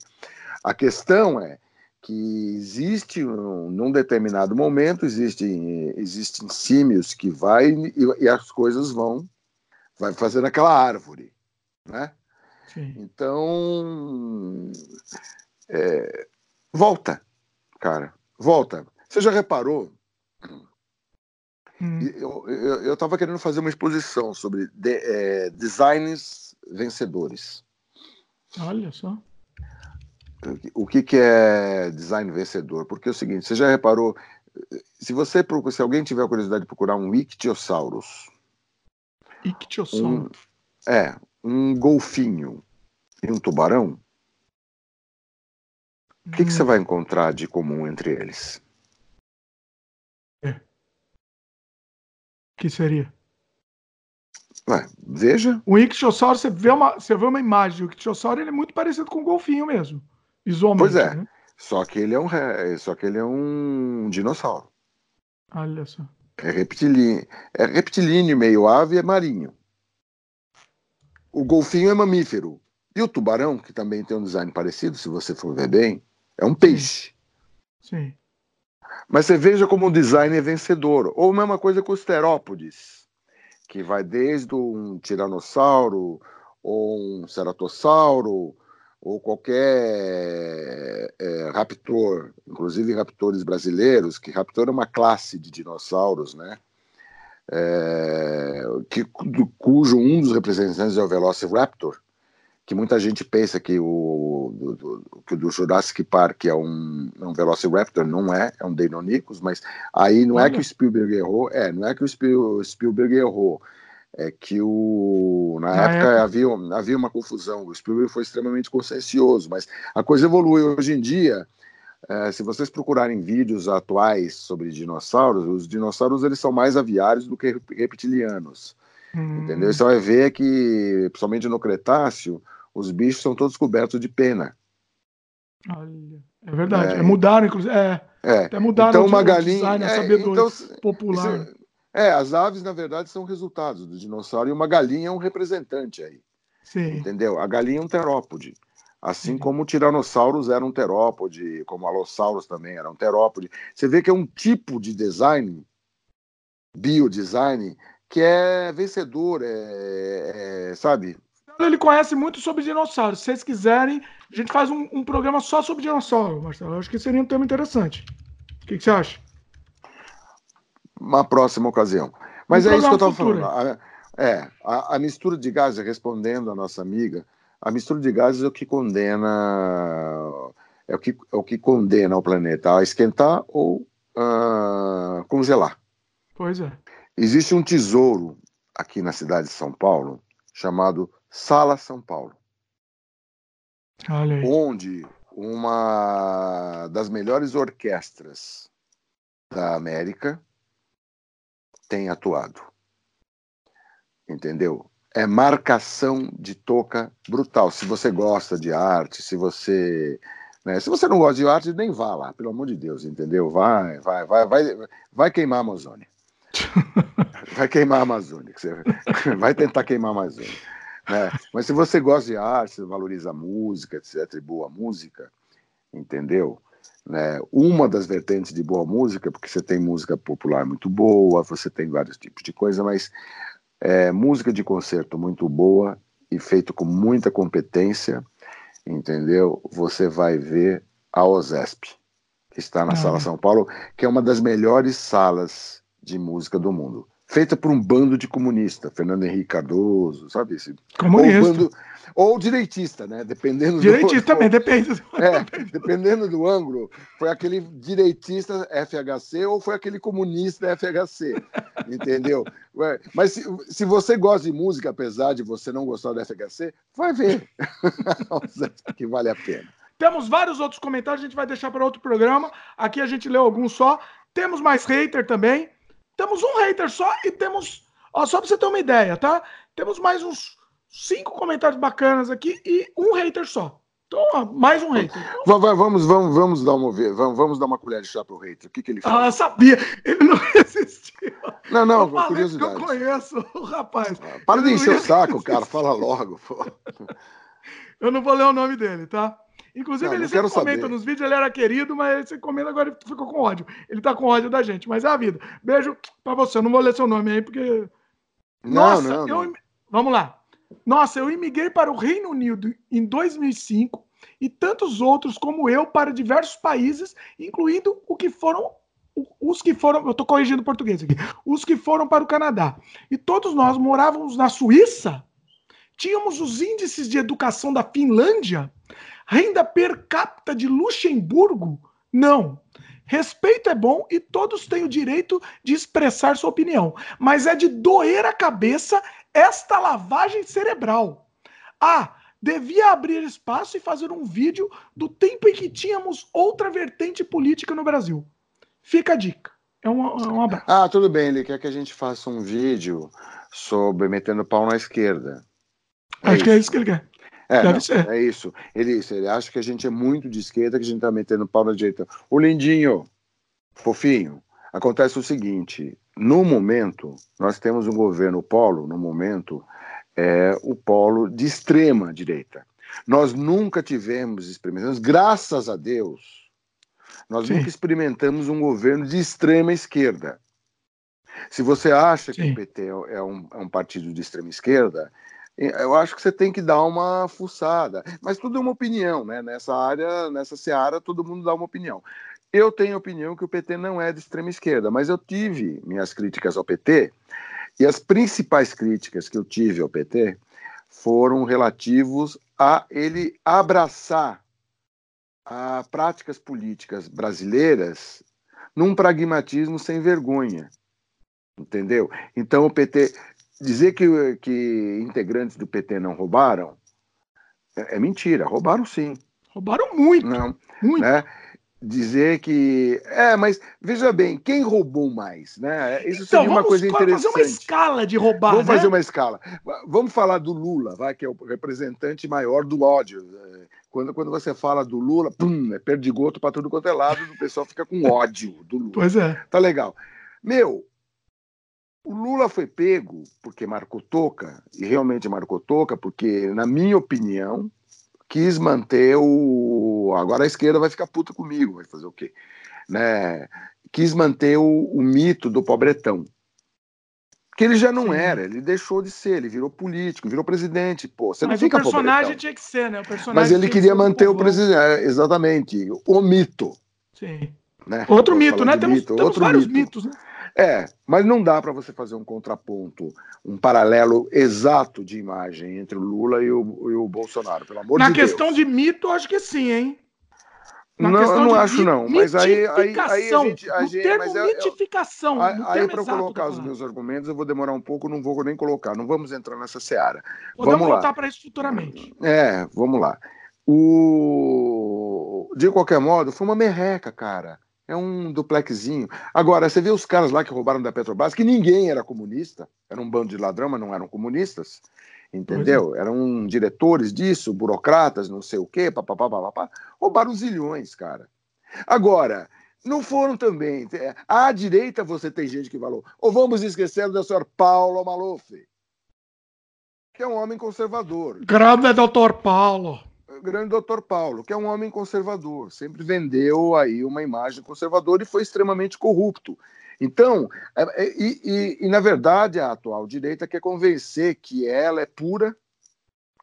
A questão é que existe um, num determinado momento existem existem símios que vai e, e, as coisas vão vai fazendo aquela árvore, né? Sim. Então é, volta, cara, volta. Você já reparou? Hum. Eu estava querendo fazer uma exposição sobre de, é, designs vencedores. Olha só. O que, que é design vencedor? Porque é o seguinte, você já reparou, se você se alguém tiver a curiosidade de procurar um Ictiosaurus, Ictiosaurus. Um, é, um golfinho e um tubarão, o que, hum. que você hum. vai encontrar de comum entre eles? Que seria? Ué, veja. O Ictiosauro, você vê uma, você vê uma imagem, o Ictiosauro ele é muito parecido com o golfinho mesmo. Visualmente. Pois é. Né? Só que ele é um só que ele é um dinossauro. Olha só. É reptilíneo, é reptilíneo meio ave é marinho. O golfinho é mamífero. E o tubarão, que também tem um design parecido, se você for ver bem, é um peixe. Sim. Mas você veja como o design é vencedor. Ou a mesma coisa com os terópodes, que vai desde um tiranossauro, ou um ceratossauro, ou qualquer é, raptor, inclusive raptores brasileiros, que raptor é uma classe de dinossauros, né? É, que, cujo um dos representantes é o Velociraptor, que muita gente pensa que o do, do, que do Jurassic Park é um, é um Velociraptor, não é, é um Deinonychus, mas aí não é que o Spielberg errou, é, não é que o Spielberg errou, é que o na, na época, época, Havia, havia uma confusão. O Spielberg foi extremamente consciencioso, mas a coisa evolui. Hoje em dia, é, se vocês procurarem vídeos atuais sobre dinossauros, os dinossauros eles são mais aviários do que reptilianos. Hum. Entendeu? Você vai ver que, principalmente no Cretáceo, os bichos são todos cobertos de pena. Olha, é verdade. É, é mudaram, inclusive. É, é. Até mudaram então, uma galinha, design, é, então, popular. Isso, é, as aves, na verdade, são resultados do dinossauro e uma galinha é um representante aí. Sim. Entendeu? A galinha é um terópode. Assim Sim. como o Tiranossauros era um terópode, como o Allosaurus também era um terópode. Você vê que é um tipo de design, biodesign, que é vencedor, é, é, sabe? Ele conhece muito sobre dinossauros. Se vocês quiserem, a gente faz um, um programa só sobre dinossauro, Marcelo. Eu acho que seria um tema interessante. O que, que você acha? uma próxima ocasião. Mas um é isso que eu estava falando. A, é, a, a, mistura de gases, respondendo a nossa amiga, a mistura de gases é o que condena é o que, é o que condena o planeta a esquentar ou a congelar. Pois é. Existe um tesouro aqui na cidade de São Paulo chamado Sala São Paulo. onde uma das melhores orquestras da América tem atuado. Entendeu? É marcação de toca brutal. Se você gosta de arte, se você né? Se você não gosta de arte, nem vá lá, pelo amor de Deus, entendeu? Vai, vai, vai, vai, vai queimar a Amazônia. Vai queimar a Amazônia. Vai tentar queimar a Amazônia. Né? Mas se você gosta de arte, valoriza a música, etc., e boa música, entendeu? Né? Uma das vertentes de boa música, porque você tem música popular muito boa, você tem vários tipos de coisa, mas é, música de concerto muito boa e feito com muita competência, entendeu? Você vai ver a OSESP, que está na ah. Sala São Paulo, que é uma das melhores salas de música do mundo. Feita por um bando de comunista, Fernando Henrique Cardoso, sabe? Esse, Comunista. Ou, bando, ou direitista, né? Dependendo direitista do, também, depende. É, dependendo do ângulo, foi aquele direitista FHC ou foi aquele comunista FHC, entendeu? Mas se, se você gosta de música, apesar de você não gostar do FHC, vai ver. que vale a pena. Temos vários outros comentários, a gente vai deixar para outro programa. Aqui a gente leu alguns só. Temos mais hater também. Temos um hater só e temos. Ó, só para você ter uma ideia, tá? Temos mais uns cinco comentários bacanas aqui e um hater só. Então, ó, mais um hater. Então, vamos, vamos, vamos dar uma vamos, vamos dar uma colher de chá pro hater. O que, que ele fala? Ah, sabia. Ele não resistiu. Não, não, eu curiosidade. eu conheço o rapaz. Ah, para de encher o saco, cara. Fala logo. Pô. Eu não vou ler o nome dele, tá? Inclusive, não, ele sempre comenta saber. nos vídeos, ele era querido, mas você comenta agora ele ficou com ódio. Ele tá com ódio da gente, mas é a vida. Beijo pra você. Eu não vou ler seu nome aí, porque. Não, Nossa, não, eu. Vamos lá. Nossa, eu imigrei para o Reino Unido em 2005 e tantos outros como eu para diversos países, incluindo o que foram os que foram, eu estou corrigindo o português aqui, os que foram para o Canadá. E todos nós morávamos na Suíça, tínhamos os índices de educação da Finlândia, renda per capita de Luxemburgo? Não. Respeito é bom e todos têm o direito de expressar sua opinião, mas é de doer a cabeça esta lavagem cerebral. Ah, devia abrir espaço e fazer um vídeo do tempo em que tínhamos outra vertente política no Brasil. Fica a dica. É um, é um abraço. Ah, tudo bem, ele quer que a gente faça um vídeo sobre metendo pau na esquerda. É Acho isso. que é isso que ele quer. É, Deve não, ser. é isso. Ele, ele acha que a gente é muito de esquerda, que a gente está metendo pau na direita. O lindinho, fofinho, acontece o seguinte: no momento, nós temos um governo, o polo, no momento, é o polo de extrema direita. Nós nunca tivemos experimentamos, graças a Deus, nós Sim. nunca experimentamos um governo de extrema esquerda. Se você acha Sim. que o PT é, é um, é um partido de extrema esquerda, eu acho que você tem que dar uma fuçada. Mas tudo é uma opinião, né? Nessa área, nessa seara, todo mundo dá uma opinião. Eu tenho opinião que o PT não é de extrema esquerda, mas eu tive minhas críticas ao PT, e as principais críticas que eu tive ao PT foram relativos a ele abraçar a práticas políticas brasileiras num pragmatismo sem vergonha. Entendeu? Então o PT dizer que, que integrantes do PT não roubaram é, é mentira, roubaram sim. Roubaram muito. Não, muito. Né? dizer que é, mas veja bem, quem roubou mais, né? Isso então, seria uma coisa interessante. Vamos fazer uma escala de roubar. Vamos né? fazer uma escala. Vamos falar do Lula, vai que é o representante maior do ódio. Quando, quando você fala do Lula, pum, é perdigoto para tudo quanto é lado, o pessoal fica com ódio do Lula. Pois é. Tá legal. Meu, o Lula foi pego porque marcou toca, e realmente marcou toca, porque, na minha opinião, quis manter o. Agora a esquerda vai ficar puta comigo, vai fazer o quê? Né? Quis manter o, o mito do pobretão. Que ele já não Sim. era, ele deixou de ser, ele virou político, virou presidente. Pô, você Mas não fica o personagem pobretão. tinha que ser, né? Mas ele queria manter o presidente. É, exatamente. O mito. Sim. Né? Outro mito, né? Temos, mito, temos vários mito. mitos, né? É, mas não dá para você fazer um contraponto, um paralelo exato de imagem entre o Lula e o, e o Bolsonaro, pelo amor Na de Deus. Na questão de mito, acho que sim, hein? Na não, eu não acho não, mas aí, aí, aí a gente, a gente termo mas é, mitificação. Aí, aí para colocar os meus argumentos eu vou demorar um pouco, não vou nem colocar, não vamos entrar nessa seara. Podemos vamos voltar para isso futuramente. É, vamos lá. O... De qualquer modo, foi uma merreca, cara. É um duplexinho. Agora, você vê os caras lá que roubaram da Petrobras, que ninguém era comunista, era um bando de ladrão, mas não eram comunistas, entendeu? É. Eram diretores disso, burocratas, não sei o quê, papapá, papapá. Roubaram zilhões, cara. Agora, não foram também. À direita você tem gente que falou. Ou vamos esquecer do senhor Paulo Maluf, que é um homem conservador. Grande doutor Paulo. Grande doutor Paulo, que é um homem conservador, sempre vendeu aí uma imagem conservadora e foi extremamente corrupto. Então, é, é, e, e, e, na verdade a atual direita quer convencer que ela é pura,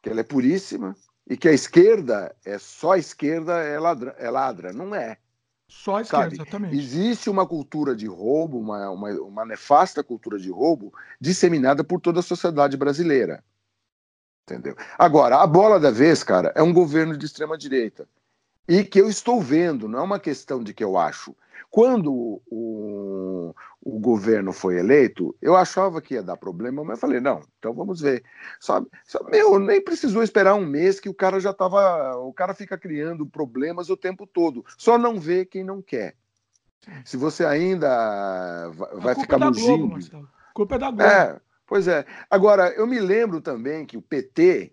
que ela é puríssima, e que a esquerda é só a esquerda é ladra. É ladra. Não é. Só a esquerda, Sabe? exatamente. Existe uma cultura de roubo, uma, uma, uma nefasta cultura de roubo, disseminada por toda a sociedade brasileira. Entendeu? Agora, a bola da vez, cara, é um governo de extrema direita. E que eu estou vendo, não é uma questão de que eu acho. Quando o, o governo foi eleito, eu achava que ia dar problema, mas falei, não, então vamos ver. Só, só, meu, nem precisou esperar um mês que o cara já estava. O cara fica criando problemas o tempo todo. Só não vê quem não quer. Se você ainda vai ficar é mugindo. A culpa é da Globo. É, pois é. Agora, eu me lembro também que o PT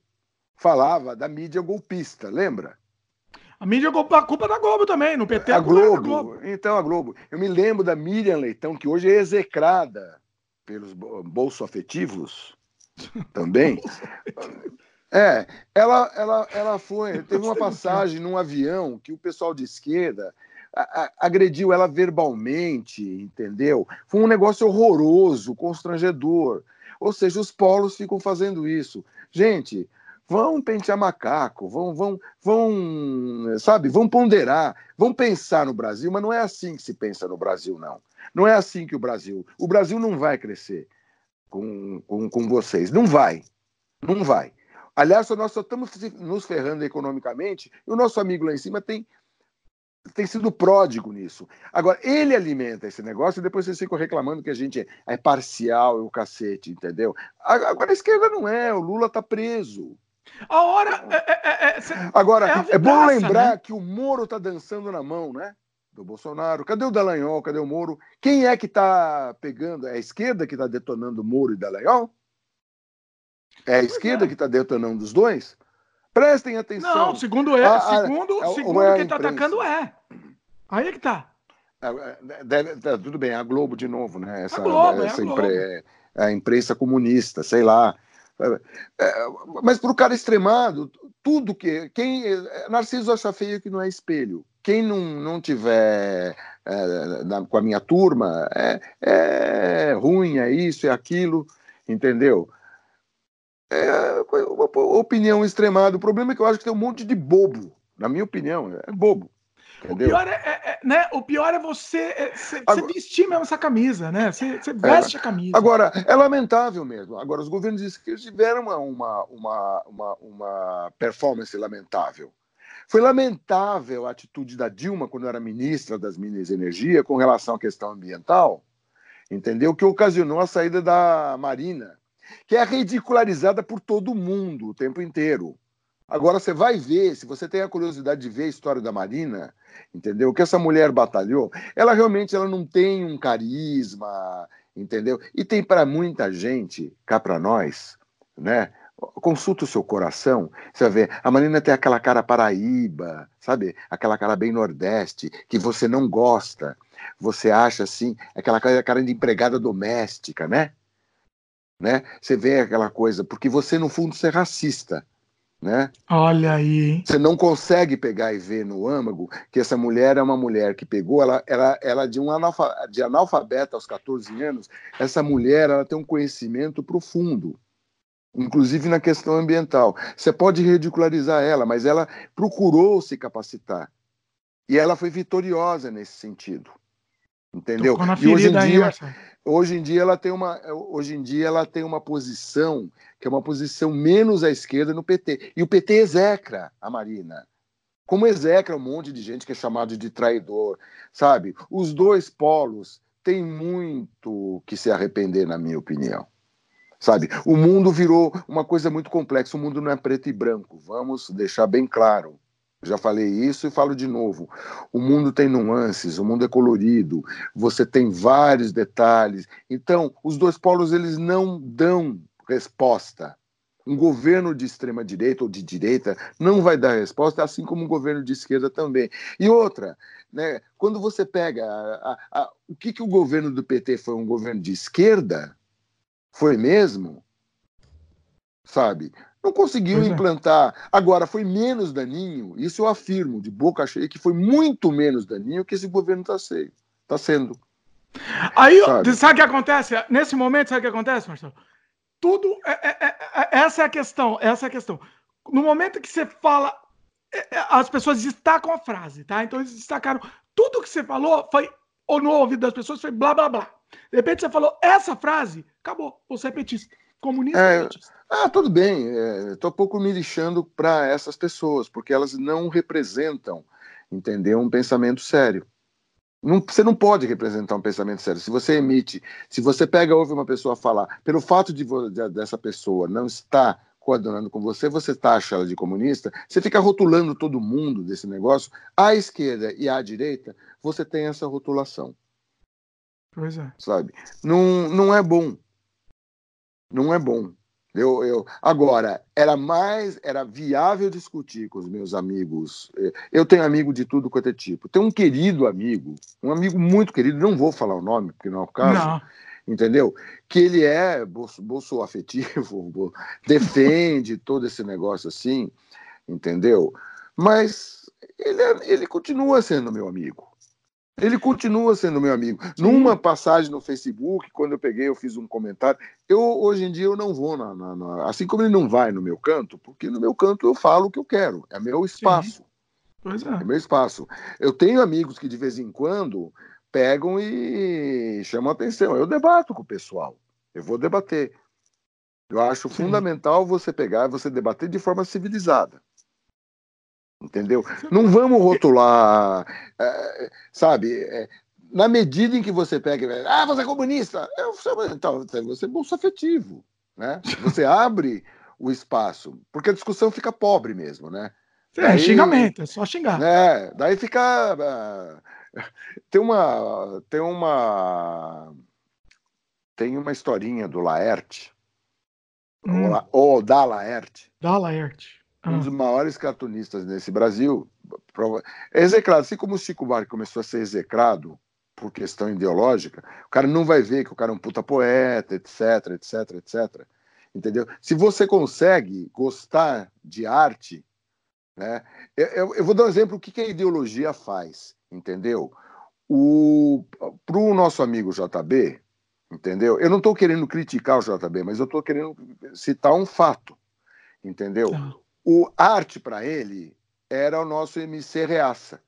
falava da mídia golpista, lembra? A mídia a culpa da Globo também, no PT a, a Globo, Globo. Então, a Globo. Eu me lembro da Miriam Leitão, que hoje é execrada pelos bolsoafetivos também. é, ela, ela, ela foi. Teve uma passagem num avião que o pessoal de esquerda agrediu ela verbalmente, entendeu? Foi um negócio horroroso, constrangedor. Ou seja, os polos ficam fazendo isso. Gente, vão pentear macaco, vão, vão, vão, sabe, vão ponderar, vão pensar no Brasil, mas não é assim que se pensa no Brasil, não. Não é assim que o Brasil. O Brasil não vai crescer com, com, com vocês. Não vai. Não vai. Aliás, nós só estamos nos ferrando economicamente e o nosso amigo lá em cima tem, tem sido pródigo nisso. Agora, ele alimenta esse negócio e depois vocês ficam reclamando que a gente é parcial e o cacete, entendeu? Agora a esquerda não é, o Lula está preso. A hora. É, é, é, é Agora, é, é, bom lembrar né? que o Moro está dançando na mão, né? Do Bolsonaro. Cadê o Dallagnol? Cadê o Moro? Quem é que está pegando? É a esquerda que está detonando o Moro e Dallagnol? É a esquerda que está detonando os dois? Prestem atenção. Não, segundo ele, a, a, segundo, a, segundo quem está atacando é. Aí é que tá. Deve, tá, tudo bem, a Globo de novo, né? Essa, a Globo, essa é a, impre, a imprensa comunista, sei lá. É, mas para o cara extremado, tudo que. Quem, Narciso acha feio que não é espelho. Quem não, não tiver é, na, com a minha turma é, é ruim, é isso, é aquilo, entendeu? É uma opinião extremada. O problema é que eu acho que tem um monte de bobo, na minha opinião, é bobo. Entendeu? O pior é, é, é, né? o pior é você, é, você, agora, você vestir mesmo essa camisa, né? Você, você veste a camisa. Agora, é lamentável mesmo. Agora, os governos de esquerda tiveram uma, uma, uma, uma, uma performance lamentável. Foi lamentável a atitude da Dilma quando era ministra das Minas e Energia com relação à questão ambiental, entendeu? Que ocasionou a saída da Marina, que é ridicularizada por todo mundo o tempo inteiro. Agora você vai ver, se você tem a curiosidade de ver a história da Marina, entendeu? O que essa mulher batalhou, ela realmente ela não tem um carisma, entendeu? E tem para muita gente, cá para nós, né? Consulta o seu coração, você vai ver, a Marina tem aquela cara paraíba, sabe? Aquela cara bem nordeste, que você não gosta. Você acha assim, aquela cara de empregada doméstica, né? Né? Você vê aquela coisa, porque você, no fundo, você é racista né? Olha aí. Você não consegue pegar e ver no âmago que essa mulher é uma mulher que pegou, ela, ela, ela de um analfa, de analfabeta aos 14 anos, essa mulher ela tem um conhecimento profundo, inclusive na questão ambiental. Você pode ridicularizar ela, mas ela procurou se capacitar. E ela foi vitoriosa nesse sentido. Entendeu? E hoje em dia, aí, hoje em dia ela tem uma hoje em dia ela tem uma posição que é uma posição menos à esquerda no PT. E o PT execra a Marina. Como execra um monte de gente que é chamado de traidor, sabe? Os dois polos têm muito que se arrepender, na minha opinião. Sabe? O mundo virou uma coisa muito complexa. O mundo não é preto e branco. Vamos deixar bem claro. Já falei isso e falo de novo. O mundo tem nuances, o mundo é colorido, você tem vários detalhes. Então, os dois polos eles não dão resposta. Um governo de extrema direita ou de direita não vai dar resposta, assim como um governo de esquerda também. E outra, né, quando você pega a, a, a, o que, que o governo do PT foi um governo de esquerda, foi mesmo, sabe? Não conseguiu pois é. implantar. É. Agora, foi menos daninho, isso eu afirmo, de boca cheia, que foi muito menos daninho que esse governo está tá sendo. Aí, sabe? sabe o que acontece? Nesse momento, sabe o que acontece, Marcelo? Tudo. É, é, é, é essa é a questão. Essa é a questão. No momento que você fala, as pessoas destacam a frase, tá? Então eles destacaram. Tudo que você falou foi. Ou no ouvido das pessoas foi blá blá blá. De repente você falou essa frase, acabou. Você é petista. Comunista é, petista. Ah, tudo bem. Estou um pouco me lixando para essas pessoas, porque elas não representam, entendeu? Um pensamento sério. Não, você não pode representar um pensamento sério. Se você emite, se você pega ouve uma pessoa falar, pelo fato de, de dessa pessoa não estar coadunando com você, você taxa ela de comunista, você fica rotulando todo mundo desse negócio. À esquerda e à direita, você tem essa rotulação. Pois é. Sabe? Não, não é bom. Não é bom. Eu, eu, agora, era mais, era viável discutir com os meus amigos. Eh, eu tenho amigo de tudo quanto é tipo. Tem um querido amigo, um amigo muito querido, não vou falar o nome, porque não é o caso. Não. Entendeu? Que ele é bolso, bolso afetivo, defende todo esse negócio assim, entendeu? Mas ele, é, ele continua sendo meu amigo. Ele continua sendo meu amigo. Sim. Numa passagem no Facebook, quando eu peguei, eu fiz um comentário. Eu hoje em dia eu não vou na, na, na, assim como ele não vai no meu canto, porque no meu canto eu falo o que eu quero. É meu espaço. Sim. Pois é. é meu espaço. Eu tenho amigos que de vez em quando pegam e chamam atenção. Eu debato com o pessoal. Eu vou debater. Eu acho Sim. fundamental você pegar e você debater de forma civilizada. Entendeu? Não vamos rotular, é, sabe? É, na medida em que você pega, ah, você é comunista, eu, então, você é bolso afetivo, né? Você abre o espaço, porque a discussão fica pobre mesmo, né? É, daí, xingamento, é só xingar. Né? Daí fica. Uh, tem uma. Tem uma. Tem uma historinha do Laerte, hum. ou, ou da Laerte. Da Laerte um dos maiores cartunistas nesse Brasil, é execrado. Assim como o Chico Buarque começou a ser execrado por questão ideológica, o cara não vai ver que o cara é um puta poeta, etc, etc, etc. Entendeu? Se você consegue gostar de arte, né? Eu, eu vou dar um exemplo o que, que a ideologia faz, entendeu? Para o nosso amigo JB, entendeu? Eu não estou querendo criticar o JB, mas eu estou querendo citar um fato, entendeu? Tá. O arte para ele era o nosso MC Reaça.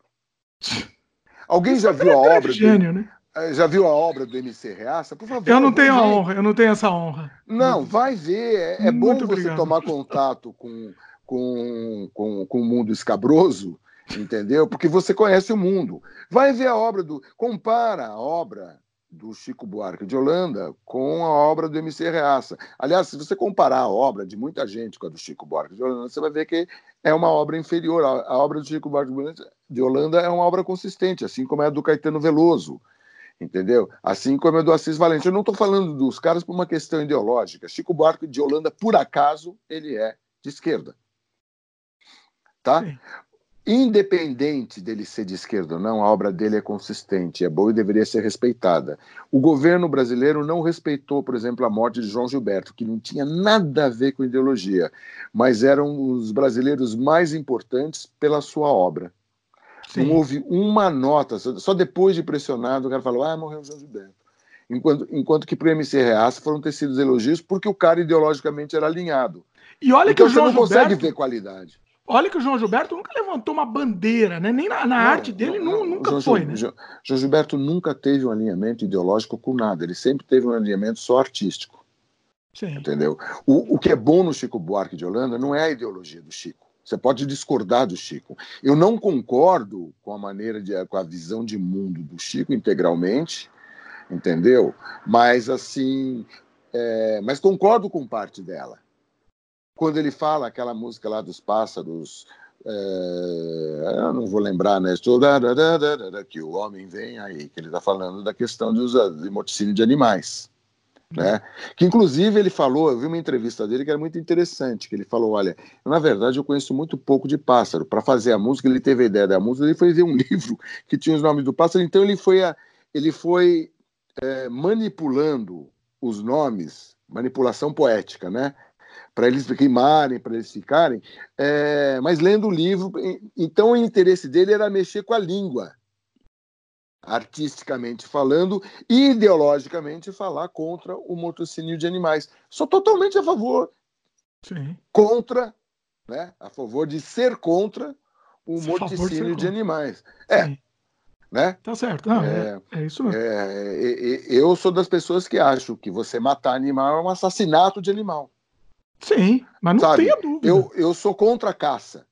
Alguém já viu a obra? Gênio, do... né? Eh, já viu a obra do MC Reaça? Por favor. Eu não tenho a honra, eu não tenho essa honra. Não, vai ver. É, é bom você tomar contato com, com, com, com o mundo escabroso, entendeu? Porque você conhece o mundo. Vai ver a obra do. Compara a obra do Chico Buarque de Holanda com a obra do MC Reaça. Aliás, se você comparar a obra de muita gente com a do Chico Buarque de Holanda, você vai ver que é uma obra inferior. A obra do Chico Buarque de Holanda é uma obra consistente, assim como é a do Caetano Veloso, entendeu? Assim como é a do Assis Valente. Eu não estou falando dos caras por uma questão ideológica. Chico Buarque de Holanda, por acaso, ele é de esquerda. Tá? Independente dele ser de esquerda ou não, a obra dele é consistente, é boa e deveria ser respeitada. O governo brasileiro não respeitou, por exemplo, a morte de João Gilberto, que não tinha nada a ver com ideologia, mas eram os brasileiros mais importantes pela sua obra. Sim. Não houve uma nota, só depois de pressionado o cara falou: ah, morreu João Gilberto. Enquanto, enquanto que para o MC Reaça foram tecidos elogios porque o cara ideologicamente era alinhado. E olha então, que o João você não Gilberto... consegue ver qualidade. Olha que o João Gilberto nunca levantou uma bandeira, né? Nem na, na não, arte dele não, não, nunca João, foi, né? João, João Gilberto nunca teve um alinhamento ideológico com nada. Ele sempre teve um alinhamento só artístico. Sim. Entendeu? O, o que é bom no Chico Buarque de Holanda não é a ideologia do Chico. Você pode discordar do Chico. Eu não concordo com a maneira de, com a visão de mundo do Chico integralmente, entendeu? Mas assim, é, mas concordo com parte dela quando ele fala aquela música lá dos pássaros, é, eu não vou lembrar, né? Que o homem vem aí, que ele está falando da questão de, uso, de morticínio de animais. Né? Que inclusive ele falou, eu vi uma entrevista dele que era muito interessante, que ele falou, olha, na verdade eu conheço muito pouco de pássaro. Para fazer a música, ele teve a ideia da música, ele foi ver um livro que tinha os nomes do pássaro, então ele foi, a, ele foi é, manipulando os nomes, manipulação poética, né? Para eles rimarem, para eles ficarem, é, mas lendo o livro, então o interesse dele era mexer com a língua artisticamente falando e ideologicamente falar contra o morticínio de animais. Sou totalmente a favor. Sim. Contra, né? A favor de ser contra o morticínio de, de animais. É. Sim. Né? Tá certo. Não, é, é, é, isso mesmo. É, eu sou das pessoas que acham que você matar animal é um assassinato de animal. Sim, mas não Sabe, tenha dúvida. Eu, eu sou contra a caça.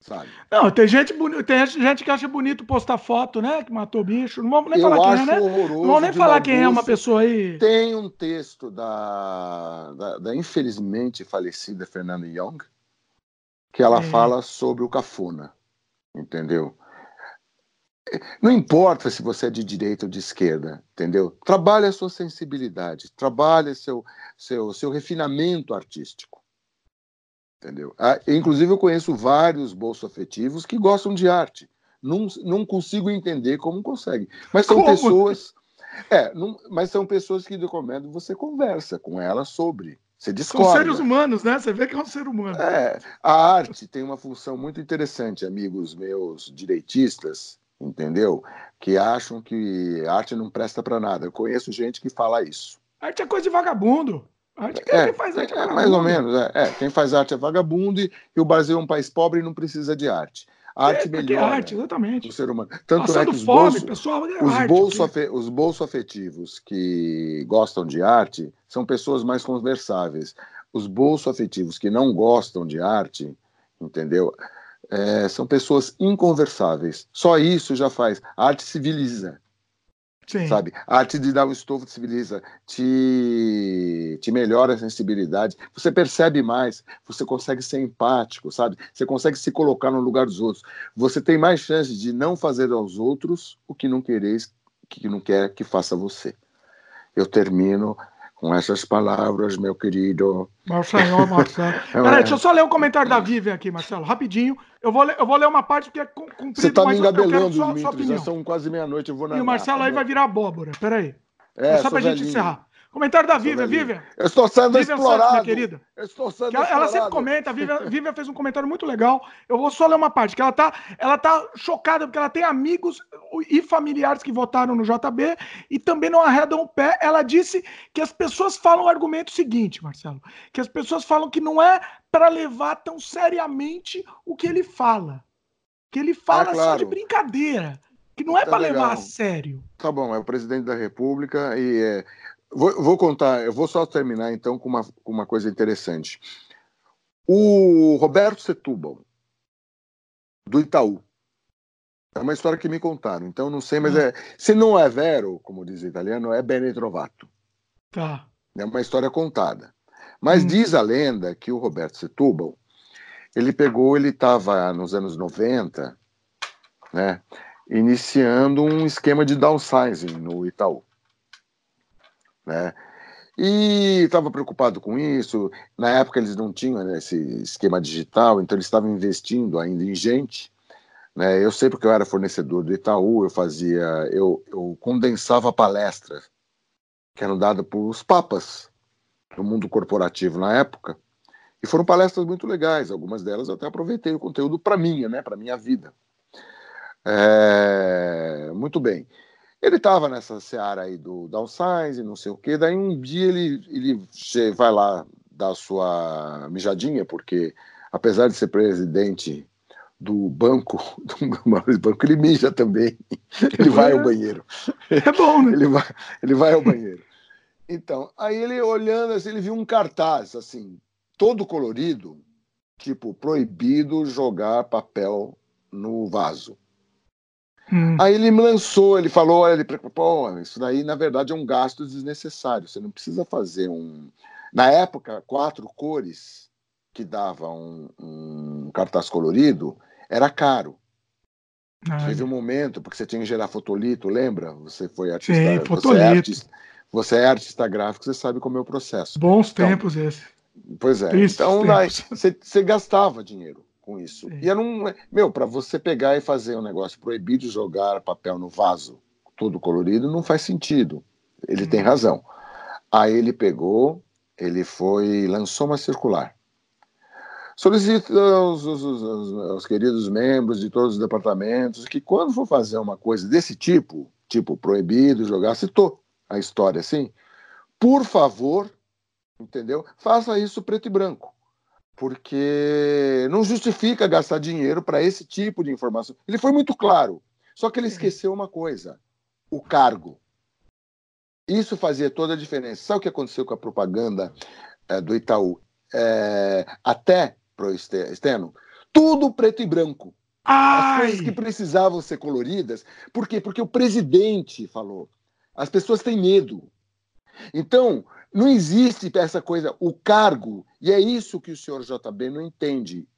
Sabe? Não, tem gente, boni... tem gente que acha bonito postar foto, né? Que matou o bicho. Não vamos nem eu falar quem é, né? Não vamos nem falar quem é uma pessoa aí. Tem um texto da, da, da infelizmente falecida Fernanda Young, que ela é. fala sobre o cafuna. Entendeu? Não importa se você é de direita ou de esquerda, entendeu? Trabalhe a sua sensibilidade, trabalhe seu, seu, seu refinamento artístico. Entendeu? Ah, inclusive, eu conheço vários bolso-afetivos que gostam de arte. Não, não consigo entender como conseguem. Mas são como? pessoas. É, não, mas são pessoas que recomendo você conversa com elas sobre. Você discorda. São seres humanos, né? Você vê que é um ser humano. É, a arte tem uma função muito interessante, amigos meus direitistas, entendeu? Que acham que arte não presta para nada. Eu conheço gente que fala isso. Arte é coisa de vagabundo. Arte é, quem faz arte é, é mais ou menos. É, é, quem faz arte é vagabundo e, e, o Brasil é um país pobre e não precisa de arte. A arte é, melhora arte, exatamente. o ser humano. Tanto Passando é que os, fome, bolso, pessoal, é os, arte, bolso afe, os bolso afetivos que gostam de arte são pessoas mais conversáveis. Os bolso afetivos que não gostam de arte, entendeu? É, são pessoas inconversáveis. Só isso já faz. A arte civiliza. Sim. sabe? A arte de dar o estofo te civiliza, te, te melhora a sensibilidade, você percebe mais, você consegue ser empático, sabe? Você consegue se colocar no lugar dos outros. Você tem mais chance de não fazer aos outros o que não quereis, que não quer que faça você. Eu termino com essas palavras, meu querido. Marcelo, Marcelo. Peraí, deixa eu só ler um comentário da Vivian aqui, Marcelo, rapidinho. Eu vou ler, eu vou ler uma parte porque é cumprido, Você tá me engabelando, só, Dimitri, já são quase meia-noite, eu vou na E o Marcelo aí vai virar abóbora, peraí. É, é só pra velhinho. gente encerrar. Comentário da Vivian, Vivian. Eu estou sendo Vivian explorado. Santos, querida. Eu estou sendo ela, ela sempre comenta, a Vivian, Vivian, fez um comentário muito legal. Eu vou só ler uma parte, que ela tá, ela tá chocada porque ela tem amigos e familiares que votaram no JB e também não arredam o pé. Ela disse que as pessoas falam o argumento seguinte, Marcelo, que as pessoas falam que não é para levar tão seriamente o que ele fala. Que ele fala ah, claro. só de brincadeira. Que não é tá para levar a sério. Tá bom, é o presidente da República e é, Vou, vou, contar, eu vou só terminar então com uma, com uma coisa interessante. O Roberto Setúbal, do Itaú, é uma história que me contaram, então não sei, mas hum. é. Se não é vero, como diz o italiano, é bene trovato. Tá. É uma história contada. Mas hum. diz a lenda que o Roberto Setúbal, ele pegou, ele estava nos anos 90, né, iniciando um esquema de downsizing no Itaú né? E estava preocupado com isso. Na época eles não tinham né, esse esquema digital, então eles estavam investindo ainda em gente. Né? Eu sei porque eu era fornecedor do Itaú, eu fazia, eu, eu condensava palestras que eram dadas por os papas do mundo corporativo na época. E foram palestras muito legais, algumas delas eu até aproveitei o conteúdo para minha, né, para minha vida. É, muito bem. Ele estava nessa seara aí do downsizing, não sei o quê. Daí um dia ele, ele vai lá dar sua mijadinha, porque apesar de ser presidente do banco, do banco, ele mija também. Ele vai ao banheiro. É bom, né? Ele vai, ele vai ao banheiro. Então, aí ele olhando assim, ele viu um cartaz assim, todo colorido, tipo proibido jogar papel no vaso. Hum. Aí ele me lançou, ele falou, olha, ele, pô, isso daí na verdade é um gasto desnecessário. Você não precisa fazer um. Na época, quatro cores que dava um, um, cartaz colorido, era caro. Ai. Teve um momento, porque você tinha que gerar fotolito, lembra? Você foi artista. Sim, fotolito. Você é artista, você é artista gráfico, você sabe como é o processo. Bons então, tempos esse. Pois é. Tristes então, você gastava dinheiro com isso. Sim. E era um. Meu, para você pegar e fazer um negócio proibido jogar papel no vaso, todo colorido, não faz sentido. Ele hum. tem razão. Aí ele pegou, ele foi, lançou uma circular. Solicito aos, aos, aos, aos, queridos membros de todos os departamentos que, quando for fazer uma coisa desse tipo, tipo proibido jogar, citou a história assim, por favor, entendeu? Faça isso preto e branco porque não justifica gastar dinheiro para esse tipo de informação. Ele foi muito claro, só que ele esqueceu uma coisa: o cargo. Isso fazia toda a diferença. Sabe o que aconteceu com a propaganda é, do Itaú? É, até pro externo? Tudo preto e branco. Ai. As coisas que precisavam ser coloridas. Por quê? Porque o presidente falou. As pessoas têm medo. Então, não existe essa coisa, o cargo, e é isso que o senhor JB não entende.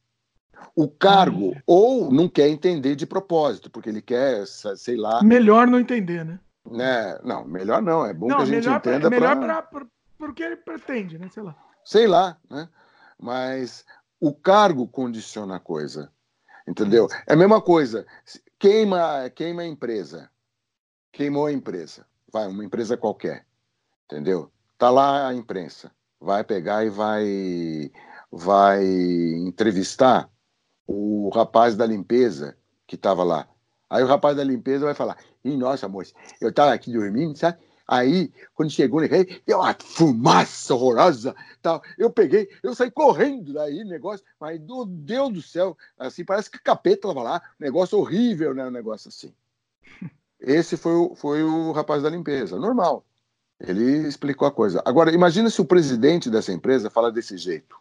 O cargo, hum. ou não quer entender de propósito, porque ele quer, sei lá. Melhor não entender, né? né? Não, melhor não. É bom não, que a gente entenda. Pra, melhor para pra, porque ele pretende, né? Sei lá. Sei lá, né? Mas o cargo condiciona a coisa. Entendeu? É a mesma coisa. Queima, queima a empresa. Queimou a empresa. Vai, uma empresa qualquer. Entendeu? Tá lá a imprensa, vai pegar e vai vai entrevistar o rapaz da limpeza que estava lá. Aí o rapaz da limpeza vai falar: "E nossa, moça, eu estava aqui dormindo, sabe? Aí, quando chegou ele deu uma fumaça horrorosa, tal. Eu peguei, eu saí correndo daí, negócio, mas do Deus do céu, assim, parece que capeta estava lá, negócio horrível, né, um negócio assim. Esse foi o, foi o rapaz da limpeza, normal. Ele explicou a coisa. Agora, imagina se o presidente dessa empresa fala desse jeito.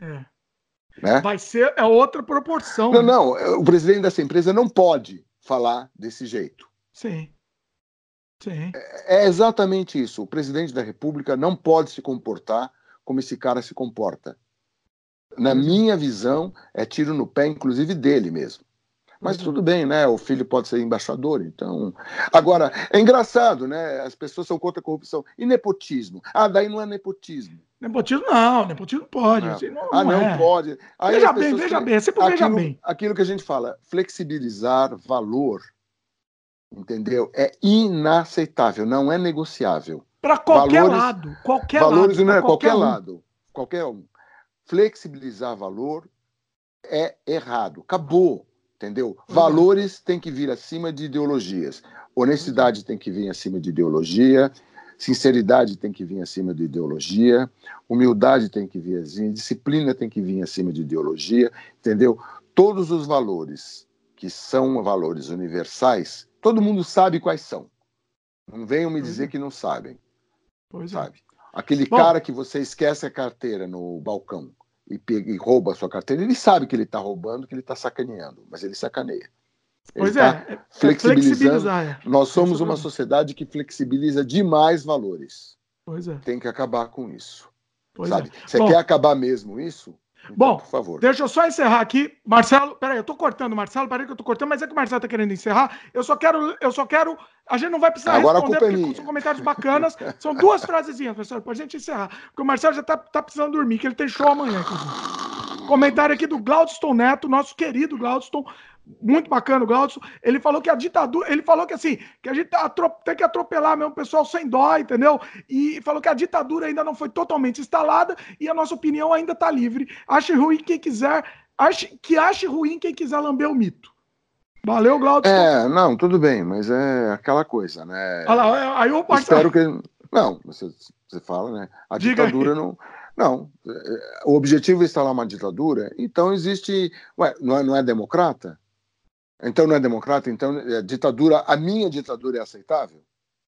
É. Né? Vai ser é outra proporção. Não, não. O presidente dessa empresa não pode falar desse jeito. Sim. Sim. É, é exatamente isso. O presidente da República não pode se comportar como esse cara se comporta. Na minha visão, é tiro no pé, inclusive dele mesmo. Mas tudo bem, né? O filho pode ser embaixador, então. Agora, é engraçado, né? As pessoas são contra a corrupção. E nepotismo? Ah, daí não é nepotismo. Nepotismo não, nepotismo pode. Não. Assim, não, ah, não, é. pode. Aí veja bem, veja bem, sempre aquilo, veja bem. Aquilo que a gente fala, flexibilizar valor, entendeu? É inaceitável, não é negociável. Para qualquer valores, lado, qualquer valores lado. não é qualquer, qualquer um. lado, qualquer um. Flexibilizar valor é errado. Acabou entendeu? Valores têm que vir acima de ideologias. Honestidade tem que vir acima de ideologia, sinceridade tem que vir acima de ideologia, humildade tem que vir acima, disciplina tem que vir acima de ideologia, entendeu? Todos os valores que são valores universais, todo mundo sabe quais são. Não venham me dizer que não sabem. Pois é. sabe? É. Aquele Bom, cara que você esquece a carteira no balcão e, pega, e rouba a sua carteira, ele sabe que ele está roubando, que ele está sacaneando, mas ele sacaneia. Ele pois tá é, é flexibilizando. É. Nós somos uma sociedade que flexibiliza demais valores. Pois é. Tem que acabar com isso. Pois sabe? É. Você Bom, quer acabar mesmo isso? Então, Bom, por favor. Deixa eu só encerrar aqui. Marcelo, peraí, eu tô cortando, Marcelo, peraí que eu tô cortando, mas é que o Marcelo tá querendo encerrar. Eu só quero, eu só quero. A gente não vai precisar Agora responder, a culpa é são comentários bacanas. São duas frasezinhas, professor, pra gente encerrar. Porque o Marcelo já tá, tá precisando dormir, que ele tem show amanhã. Aqui. Comentário aqui do Glaudston Neto, nosso querido Glaudston muito bacana o Glaudson. Ele falou que a ditadura, ele falou que assim, que a gente tem que atropelar mesmo o pessoal sem dó, entendeu? E falou que a ditadura ainda não foi totalmente instalada e a nossa opinião ainda está livre. Ache ruim quem quiser, ache, que ache ruim quem quiser lamber o mito. Valeu, Glaudson. É, não, tudo bem, mas é aquela coisa, né? Olha lá, aí eu Espero que. Não, você, você fala, né? A Diga ditadura aí. não. Não, o objetivo é instalar uma ditadura, então existe. Ué, não é, não é democrata? Então não é democrata? Então é ditadura, a minha ditadura é aceitável?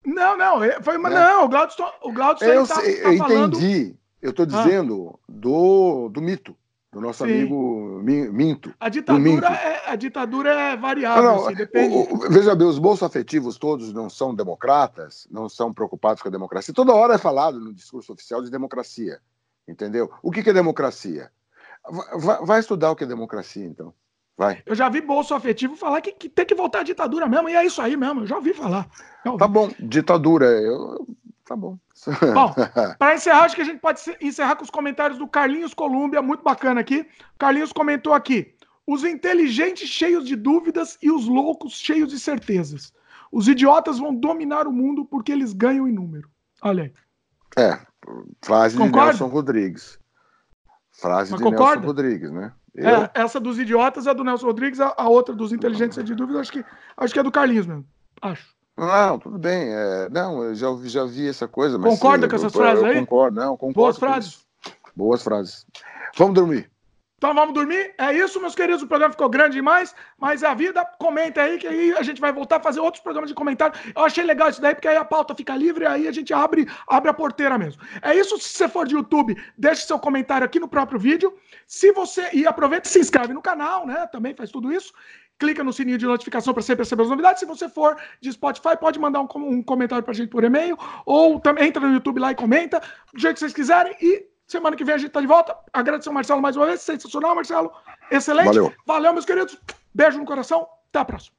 Não, não, é, foi uma, né? não, o Glaudston, o Glaudston eu, tá, tá eu falando... entendi. Eu estou ah. dizendo ah. do, do mito, do nosso Sim. amigo Minto. A ditadura, é, a ditadura é variável, não, não, assim, depende. O, o, veja bem, os bolsos afetivos todos não são democratas, não são preocupados com a democracia. Toda hora é falado no discurso oficial de democracia, entendeu? O que, que é democracia? Vai, vai, estudar o que é democracia, então. Vai. Eu já vi bolso afetivo falar que, que, tem que voltar à ditadura mesmo, e é isso aí mesmo, eu já ouvi falar. ouvi. Tá bom, ditadura, eu, tá bom. Bom, para encerrar, acho que a gente pode encerrar com os comentários do Carlinhos Colúmbia, muito bacana aqui. Carlinhos comentou aqui: os inteligentes cheios de dúvidas e os loucos cheios de certezas. Os idiotas vão dominar o mundo porque eles ganham em número. Olha aí. É, frase concorda? de Nelson Rodrigues. Frase Mas de concorda? Nelson Rodrigues, né? É, Eu... É, essa dos idiotas é do Nelson Rodrigues, a, a outra dos inteligentes de dúvida, acho que, acho que é do Carlinhos mesmo. Acho. Não, tudo bem. É, não, eu já, já vi essa coisa. Mas, Concorda com essas eu, frases eu, aí? Concordo, não, concordo. Boas frases. Boas frases. Vamos dormir. Então vamos dormir? É isso, meus queridos. O programa ficou grande demais, mas é a vida. Comenta aí, que aí a gente vai voltar a fazer outros programas de comentário. Eu achei legal isso daí, porque aí a pauta fica livre, aí a gente abre, abre a porteira mesmo. É isso. Se você for de YouTube, deixe seu comentário aqui no próprio vídeo. Se você. E aproveita e se inscreve no canal, né? Também faz tudo isso. Clica no sininho de notificação para sempre receber as novidades. Se você for de Spotify, pode mandar um, um comentário para a gente por e-mail. Ou também entra no YouTube lá e comenta, do jeito que vocês quiserem. E Semana que vem a gente tá de volta. Agradecer ao Marcelo mais uma vez. Sensacional, Marcelo. Excelente. Valeu. Valeu, meus queridos. Beijo no coração. Até a próxima.